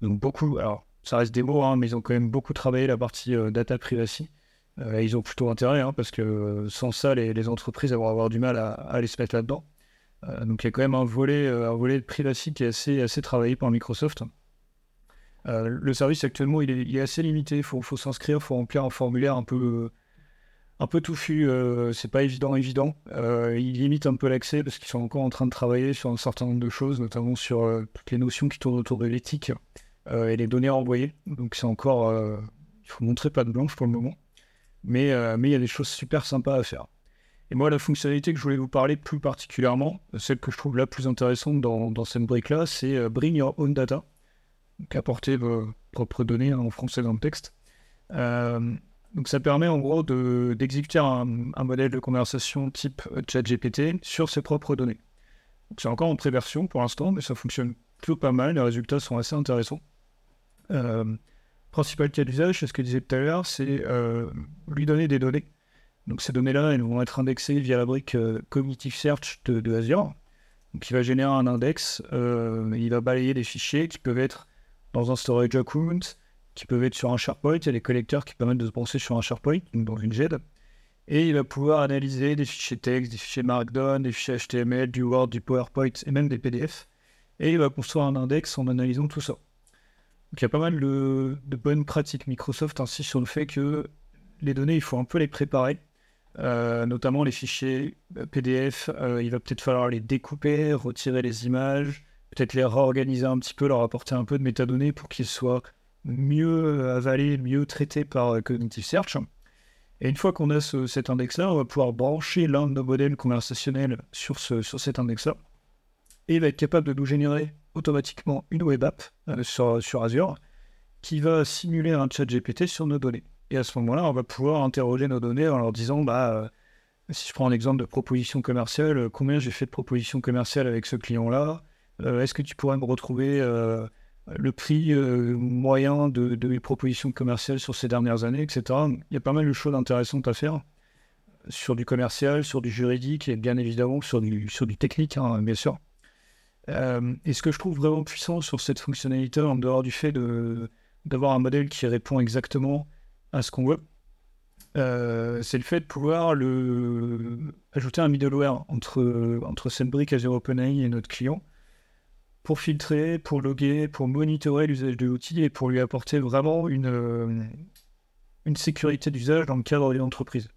[SPEAKER 2] Donc beaucoup, alors ça reste des mots, hein, mais ils ont quand même beaucoup travaillé la partie euh, data privacy. Euh, ils ont plutôt intérêt, hein, parce que euh, sans ça, les, entreprises vont avoir du mal à, à aller se mettre là-dedans. Euh, donc il y a quand même un volet, euh, un volet de privacy qui est assez, assez travaillé par Microsoft. Euh, le service actuellement, il est, assez limité. Il faut, s'inscrire, il faut remplir un formulaire un peu, un peu touffu. euh, c'est pas évident, évident. Euh, il limite un peu l'accès parce qu'ils sont encore en train de travailler sur un certain nombre de choses, notamment sur euh, toutes les notions qui tournent autour de l'éthique et les données envoyées. Donc c'est encore, il faut montrer pas de blanche pour le moment. Mais il y a des choses super sympas à faire. Et moi, la fonctionnalité que je voulais vous parler plus particulièrement, celle que je trouve la plus intéressante dans, dans cette brique-là, c'est Bring Your Own Data. Donc apporter vos propres données en français dans le texte. Euh, donc ça permet en gros de- d'exécuter un, un modèle de conversation type ChatGPT sur ses propres données. C'est encore en pré-version pour l'instant, mais ça fonctionne plutôt pas mal, les résultats sont assez intéressants. Euh, principal cas d'usage, c'est ce que je disais tout à l'heure, c'est euh, lui donner des données. Donc ces données-là, elles vont être indexées via la brique euh, Cognitive Search de, de Azure. Donc il va générer un index, il va balayer des fichiers qui peuvent être dans un storage account, qui peuvent être sur un SharePoint. Il y a des collecteurs qui permettent de se penser sur un SharePoint, donc dans une GED. Et il va pouvoir analyser des fichiers texte, des fichiers Markdown, des fichiers HTML, du Word, du PowerPoint et même des PDF. Et il va construire un index en analysant tout ça. Donc il y a pas mal de, bonnes pratiques. Microsoft insiste sur le fait que les données, il faut un peu les préparer. Euh, notamment les fichiers PDF, euh, il va peut-être falloir les découper, retirer les images, peut-être les réorganiser un petit peu, leur apporter un peu de métadonnées pour qu'ils soient mieux avalés, mieux traités par euh, Cognitive Search. Et une fois qu'on a ce- cet index-là, on va pouvoir brancher l'un de nos modèles conversationnels sur, ce, sur cet index-là. Et il va être capable de nous générer automatiquement une web app euh, sur, sur Azure qui va simuler un chat GPT sur nos données. Et à ce moment-là, on va pouvoir interroger nos données en leur disant, bah, euh, si je prends un exemple de proposition commerciale, combien j'ai fait de propositions commerciales avec ce client-là Est-ce que tu pourrais me retrouver euh, le prix euh, moyen de, mes propositions commerciales sur ces dernières années, etc. Il y a pas mal de choses intéressantes à faire sur du commercial, sur du juridique et bien évidemment sur du, sur du technique, hein, bien sûr. Euh, et ce que je trouve vraiment puissant sur cette fonctionnalité, en dehors du fait d'avoir un modèle qui répond exactement à ce qu'on veut, euh, c'est le fait de pouvoir ajouter un middleware entre, entre brique Azure OpenAI et notre client pour filtrer, pour loguer, pour monitorer l'usage de l'outil et pour lui apporter vraiment une, euh, une sécurité d'usage dans le cadre d'une entreprise.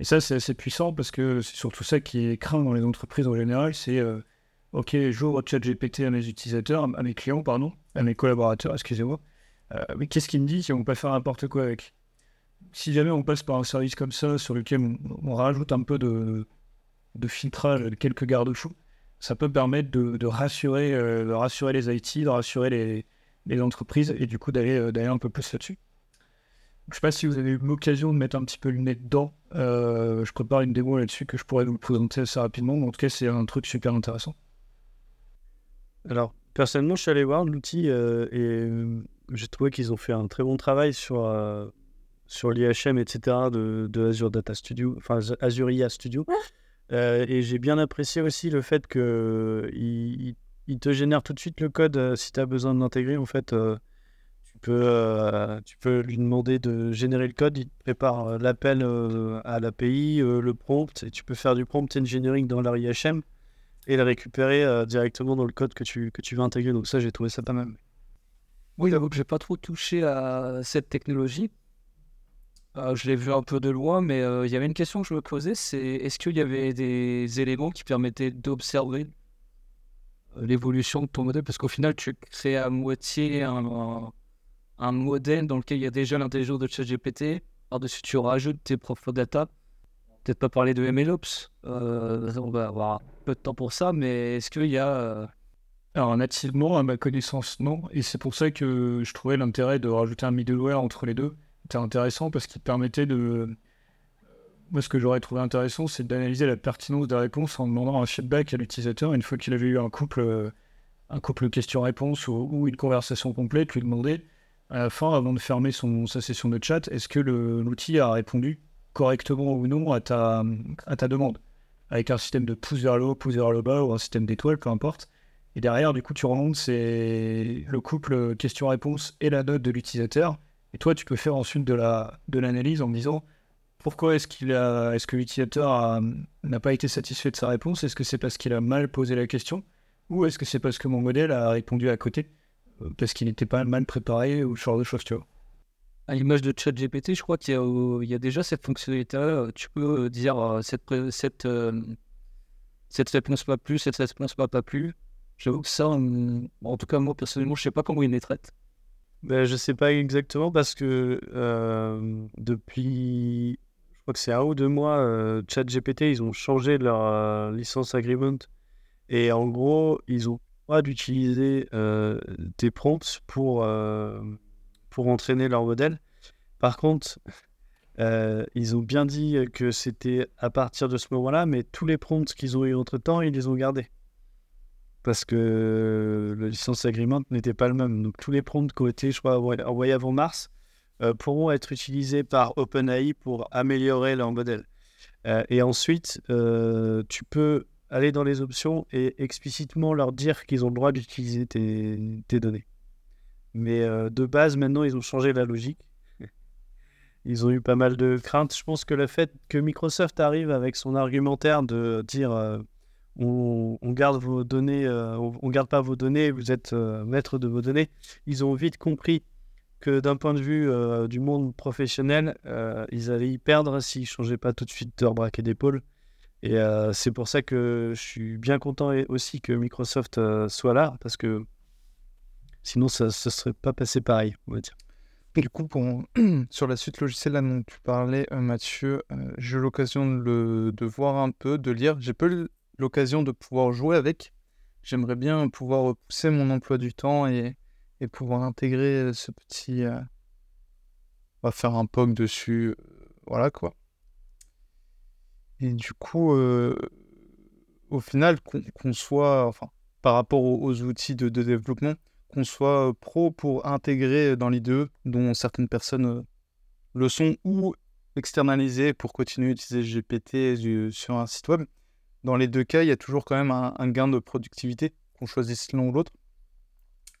[SPEAKER 2] Et ça, c'est assez puissant parce que c'est surtout ça qui est craint dans les entreprises en général, c'est euh, OK, j'ouvre ChatGPT à mes utilisateurs, à mes clients, pardon, à mes collaborateurs, excusez-moi. Euh, mais qu'est-ce qu'il me dit qu'ils vont pas faire n'importe quoi avec? Si jamais on passe par un service comme ça sur lequel on, on rajoute un peu de, de filtrage, quelques garde-fous, ça peut permettre de, de rassurer, euh, de rassurer les IT, de rassurer les, les entreprises et du coup d'aller euh, d'aller un peu plus là-dessus. Je ne sais pas si vous avez eu l'occasion de mettre un petit peu le nez dedans. Euh, je prépare une démo là-dessus que je pourrais vous présenter assez rapidement. En tout cas, c'est un truc super intéressant.
[SPEAKER 3] Alors, personnellement, je suis allé voir l'outil euh, et j'ai trouvé qu'ils ont fait un très bon travail sur, euh, sur l'IHM, etc. de, de Azure Data Studio, enfin Azure IA Studio. Euh, et j'ai bien apprécié aussi le fait qu'ils il te génère tout de suite le code euh, si tu as besoin de l'intégrer. En fait, euh, tu, peux, tu peux lui demander de générer le code. Il te prépare l'appel à l'API, le prompt, et tu peux faire du prompt engineering dans leur IHM et le récupérer directement dans le code que tu, que tu veux intégrer. Donc, ça, j'ai trouvé ça pas mal.
[SPEAKER 4] Oui, j'avoue que j'ai pas trop touché à cette technologie. Euh, je l'ai vu un peu de loin, mais euh, il y avait une question que je me posais, c'est est-ce qu'il y avait des éléments qui permettaient d'observer euh, l'évolution de ton modèle? Parce qu'au final, tu crées à moitié un, modèle dans lequel il y a déjà l'intelligence de ChatGPT. Par-dessus, tu rajoutes tes propres data. Peut-être pas parler de MLOps. euh, on va avoir peu de temps pour ça, mais est-ce qu'il y a...
[SPEAKER 2] Alors nativement, à ma connaissance, non. Et c'est pour ça que je trouvais l'intérêt de rajouter un middleware entre les deux. C'était intéressant parce qu'il permettait de... Moi, ce que j'aurais trouvé intéressant, c'est d'analyser la pertinence des réponses en demandant un feedback à l'utilisateur. Une fois qu'il avait eu un couple, un couple question-réponse ou, ou une conversation complète, lui demander à la fin, avant de fermer son, sa session de chat, est-ce que l'outil a répondu correctement ou non à ta, à ta demande? Avec un système de pouce vers le haut, pouce vers le bas ou un système d'étoiles, peu importe. Et derrière, du coup, tu remontes c'est le couple question-réponse et la note de l'utilisateur. Et toi, tu peux faire ensuite de la de l'analyse en me disant pourquoi est-ce qu'il a est-ce que l'utilisateur n'a pas été satisfait de sa réponse? Est-ce que c'est parce qu'il a mal posé la question? Ou est-ce que c'est parce que mon modèle a répondu à côté euh, parce qu'il n'était pas mal préparé ou ce genre de choses, tu vois?
[SPEAKER 4] À l'image de ChatGPT, je crois qu'il y, y a déjà cette fonctionnalité-là. Tu peux euh, dire euh, cette, cette, cette réponse m'a plu, cette réponse m'a pas plu. J'avoue que ça, hum, en tout cas, moi personnellement, je sais pas comment il les traite.
[SPEAKER 3] Ben, je sais pas exactement parce que euh, depuis, je crois que c'est un ou deux mois, euh, ChatGPT, ils ont changé leur euh, licence agreement. Et en gros, ils ont pas d'utiliser des prompts pour, pour entraîner leur modèle. Par contre, (laughs) ils ont bien dit que c'était à partir de ce moment-là, mais tous les prompts qu'ils ont eu entre-temps, ils les ont gardés. Parce que le licence agreement n'était pas le même. Donc tous les prompts été, je crois, envoyés avant mars euh, pourront être utilisés par OpenAI pour améliorer leur modèle. Euh, et ensuite, euh, tu peux aller dans les options et explicitement leur dire qu'ils ont le droit d'utiliser tes, données. Mais de base, maintenant, ils ont changé la logique. (laughs) Ils ont eu pas mal de craintes. Je pense que le fait que Microsoft arrive avec son argumentaire de dire on, garde vos données, euh, on, garde pas vos données, vous êtes euh, maître de vos données, ils ont vite compris que d'un point de vue euh, du monde professionnel, ils allaient y perdre s'ils changeaient pas tout de suite leur braquet d'épaule. Et c'est pour ça que je suis bien content aussi que Microsoft soit là, parce que sinon ça ne serait pas passé pareil, on va dire.
[SPEAKER 5] Du coup, (clears throat) sur la suite logicielle dont tu parlais, Mathieu, j'ai eu l'occasion de, de voir un peu, de lire. J'ai pas eu l'occasion de pouvoir jouer avec. J'aimerais bien pouvoir repousser mon emploi du temps et, pouvoir intégrer euh, ce petit. euh, On va faire un POC dessus. euh, Voilà quoi. Et du coup, euh, au final, qu'on soit, par rapport aux, outils de, développement, qu'on soit euh, pro pour intégrer dans l'IDE, dont certaines personnes euh, le sont, ou externaliser pour continuer à utiliser GPT sur un site web. Dans les deux cas, il y a toujours quand même un, gain de productivité, qu'on choisisse l'un ou l'autre.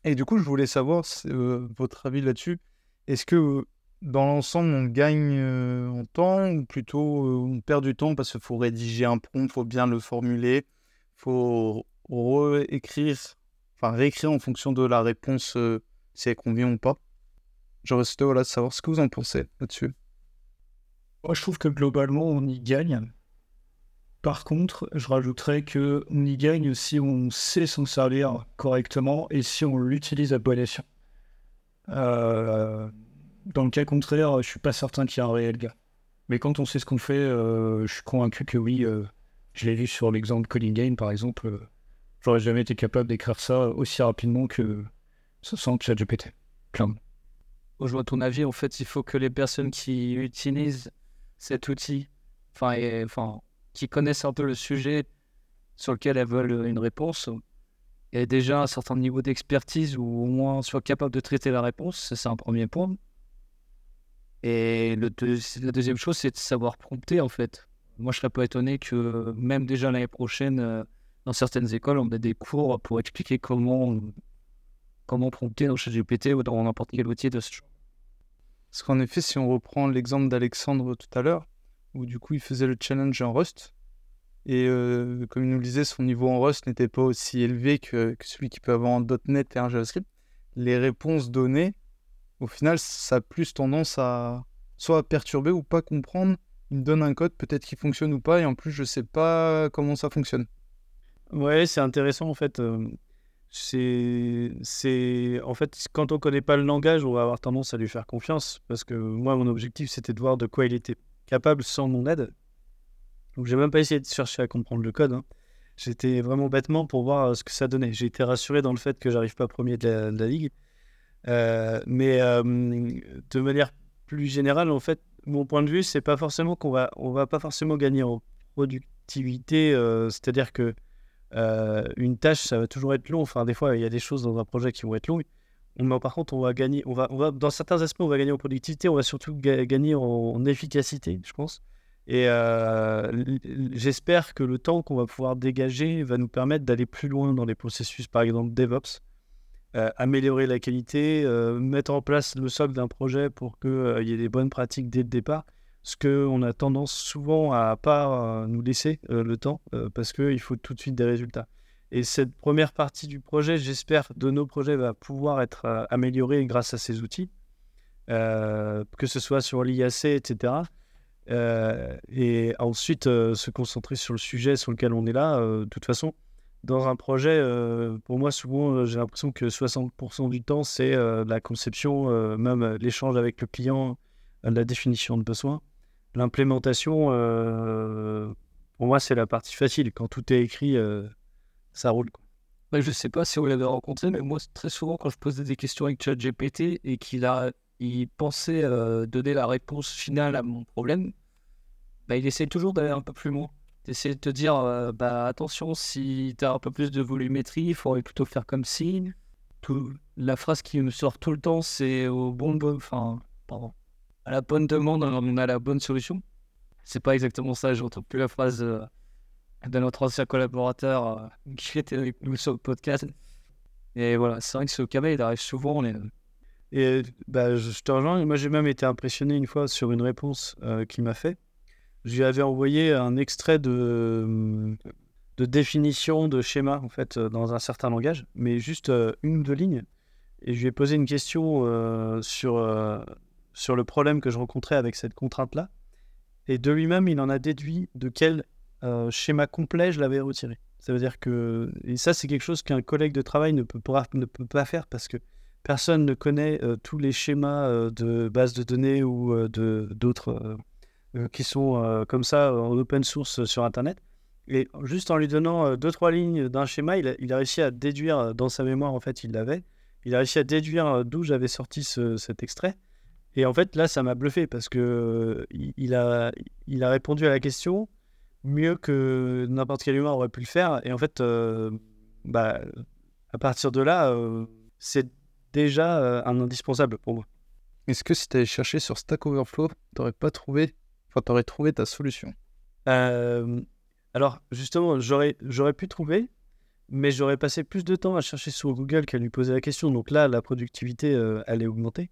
[SPEAKER 5] Et du coup, je voulais savoir euh, votre avis là-dessus. Est-ce que euh, dans l'ensemble, on gagne euh, en temps ou plutôt on perd du temps parce qu'il faut rédiger un prompt, il faut bien le formuler, il faut réécrire, en fonction de la réponse si elle convient ou pas? J'aurais souhaité voilà, savoir ce que vous en pensez là-dessus.
[SPEAKER 2] Moi, je trouve que globalement, on y gagne. Par contre, je rajouterais que on y gagne si on sait s'en servir correctement et si on l'utilise à bon escient. Euh, dans le cas contraire, je suis pas certain qu'il y ait un réel gain. Mais quand on sait ce qu'on fait, euh, je suis convaincu que oui. euh, je l'ai vu sur l'exemple Game, par exemple. J'aurais jamais été capable d'écrire ça aussi rapidement que sans ChatGPT. Clairement.
[SPEAKER 4] Je vois ton avis. En fait, il faut que les personnes qui utilisent cet outil, enfin, enfin, qui connaissent un peu le sujet sur lequel elles veulent une réponse, aient déjà un certain niveau d'expertise ou au moins soient capables de traiter la réponse. C'est un premier point. Et la deuxième chose, c'est de savoir prompter, en fait. Moi, je serais pas étonné que même déjà l'année prochaine, euh, dans certaines écoles, on a des cours pour expliquer comment, comment prompter dans ChatGPT ou dans n'importe quel outil de ce genre.
[SPEAKER 5] Parce qu'en effet, si on reprend l'exemple d'Alexandre tout à l'heure, où du coup il faisait le challenge en Rust, et euh, comme il nous le disait, son niveau en Rust n'était pas aussi élevé que, celui qu'il peut avoir en .NET et en JavaScript, les réponses données, au final, ça a plus tendance à soit perturber ou pas comprendre. Il me donne un code, peut-être qu'il fonctionne ou pas, et en plus, je sais pas comment ça fonctionne.
[SPEAKER 3] Ouais, c'est intéressant en fait. euh, c'est, c'est, en fait, quand on connaît pas le langage, on va avoir tendance à lui faire confiance. Parce que moi, mon objectif, c'était de voir de quoi il était capable sans mon aide. Donc, j'ai même pas essayé de chercher à comprendre le code. hein. J'étais vraiment bêtement pour voir euh, ce que ça donnait. J'ai été rassuré dans le fait que j'arrive pas premier de la, ligue. Euh, mais euh, de manière plus générale, en fait, mon point de vue, c'est pas forcément qu'on va, on va pas forcément gagner en productivité. c'est-à-dire que une tâche, ça va toujours être long. Enfin, des fois, il y a des choses dans un projet qui vont être longues. Mais par contre, on va gagner, on va, dans certains aspects, on va gagner en productivité, on va surtout ga- gagner en, efficacité, je pense. Et euh, j'espère que le temps qu'on va pouvoir dégager va nous permettre d'aller plus loin dans les processus, par exemple DevOps, euh, améliorer la qualité, euh, mettre en place le socle d'un projet pour qu'il y ait des bonnes pratiques dès le départ. Ce qu'on a tendance souvent à pas euh, nous laisser le temps parce qu'il faut tout de suite des résultats. Et cette première partie du projet, j'espère, de nos projets va pouvoir être euh, améliorée grâce à ces outils, euh, que ce soit sur l'IAC, etc. Euh, et ensuite, se concentrer sur le sujet sur lequel on est là. De toute façon, dans un projet, pour moi, souvent, j'ai l'impression que 60% du temps, c'est la conception, même l'échange avec le client, la définition de besoins. L'implémentation, pour moi, c'est la partie facile. Quand tout est écrit, ça roule.
[SPEAKER 4] Ouais, je sais pas si vous l'avez rencontré, mais moi, très souvent, quand je posais des questions avec ChatGPT et qu'il a, il pensait euh, donner la réponse finale à mon problème, bah, il essaie toujours d'aller un peu plus loin. D'essayer de te dire, euh, bah, attention, si tu as un peu plus de volumétrie, il faudrait plutôt faire comme si. Tout, la phrase qui me sort tout le temps, c'est au bon, enfin, pardon, à la bonne demande, on a la bonne solution. C'est pas exactement ça, j'entends plus la phrase euh, de notre ancien collaborateur euh, qui était avec nous sur le podcast. Et voilà, c'est vrai que ce cabas, il arrive souvent. Est...
[SPEAKER 3] Et bah, je te rejoins. Moi, j'ai même été impressionné une fois sur une réponse euh, qu'il m'a fait. Je lui avais envoyé un extrait de, de définition de schéma, en fait, euh, dans un certain langage, mais juste euh, une ou deux lignes. Et je lui ai posé une question euh, sur, euh, sur le problème que je rencontrais avec cette contrainte-là. Et de lui-même, il en a déduit de quel euh, schéma complet je l'avais retiré. Ça veut dire que. Et ça, c'est quelque chose qu'un collègue de travail ne peut, pas- ne peut pas faire parce que personne ne connaît euh, tous les schémas euh, de bases de données ou de d'autres qui sont comme ça en open source sur Internet. Et juste en lui donnant deux trois lignes d'un schéma, il a, réussi à déduire dans sa mémoire en fait, il l'avait. Il a réussi à déduire d'où j'avais sorti ce- cet extrait. Et en fait, là, ça m'a bluffé parce que il, il a il a répondu à la question mieux que n'importe quel humain aurait pu le faire. Et en fait, euh, bah, à partir de là, euh, c'est déjà euh, un indispensable pour moi.
[SPEAKER 5] Est-ce que si tu avais cherché sur Stack Overflow, t'aurais pas trouvé, enfin, t'aurais trouvé ta solution?
[SPEAKER 3] Alors, justement, j'aurais, j'aurais pu trouver, mais j'aurais passé plus de temps à chercher sur Google qu'à lui poser la question. Donc là, la productivité, elle est augmentée.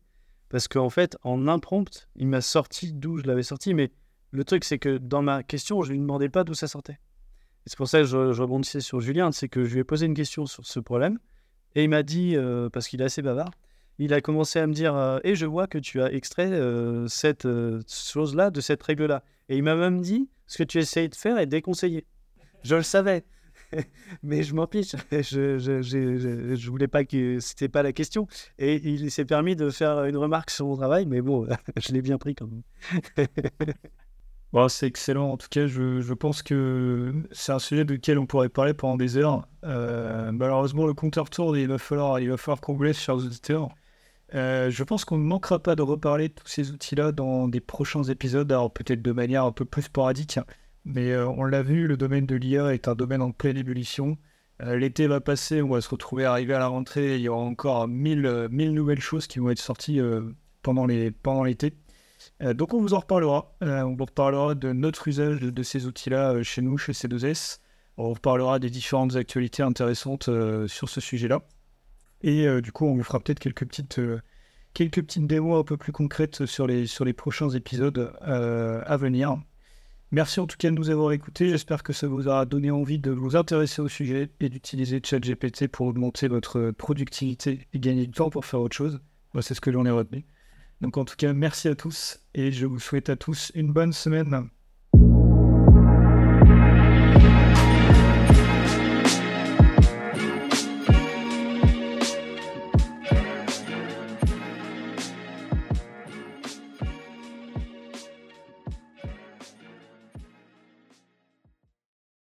[SPEAKER 3] Parce qu'en fait, en un prompt, il m'a sorti d'où je l'avais sorti. Mais le truc, c'est que dans ma question, je lui demandais pas d'où ça sortait. C'est pour ça que je, je rebondissais sur Julien, c'est que je lui ai posé une question sur ce problème. Et il m'a dit, euh, parce qu'il est assez bavard, il a commencé à me dire euh, Et je vois que tu as extrait euh, cette chose-là de cette règle-là. Et il m'a même dit Ce que tu essayes de faire est déconseillé. Je le savais. (laughs) Mais je m'en fiche. (laughs) Je, je, je, je, je voulais pas que c'était pas la question. Et il s'est permis de faire une remarque sur mon travail, mais bon, (laughs) je l'ai bien pris quand même.
[SPEAKER 2] Bon, c'est excellent. En tout cas, je, je pense que c'est un sujet duquel on pourrait parler pendant des heures. Euh, malheureusement, le compteur tourne il va falloir, il va falloir qu'on vous laisse, chers auditeurs. Euh, je pense qu'on ne manquera pas de reparler de tous ces outils-là dans des prochains épisodes, alors peut-être de manière un peu plus sporadique. Mais euh, on l'a vu, le domaine de l'IA est un domaine en pleine ébullition. L'été va passer, on va se retrouver arrivé à la rentrée. Il y aura encore mille, mille nouvelles choses qui vont être sorties pendant pendant l'été. Euh, donc on vous en reparlera. Euh, on vous reparlera de notre usage de, ces outils-là euh, chez nous, chez C2S. On reparlera des différentes actualités intéressantes euh, sur ce sujet-là. Et euh, du coup, on vous fera peut-être quelques petites, euh, quelques petites démos un peu plus concrètes sur les, sur les prochains épisodes à venir. Merci en tout cas de nous avoir écoutés. J'espère que ça vous aura donné envie de vous intéresser au sujet et d'utiliser ChatGPT pour augmenter votre productivité et gagner du temps pour faire autre chose. Moi, c'est ce que j'en ai retenu. Donc en tout cas, merci à tous et je vous souhaite à tous une bonne semaine.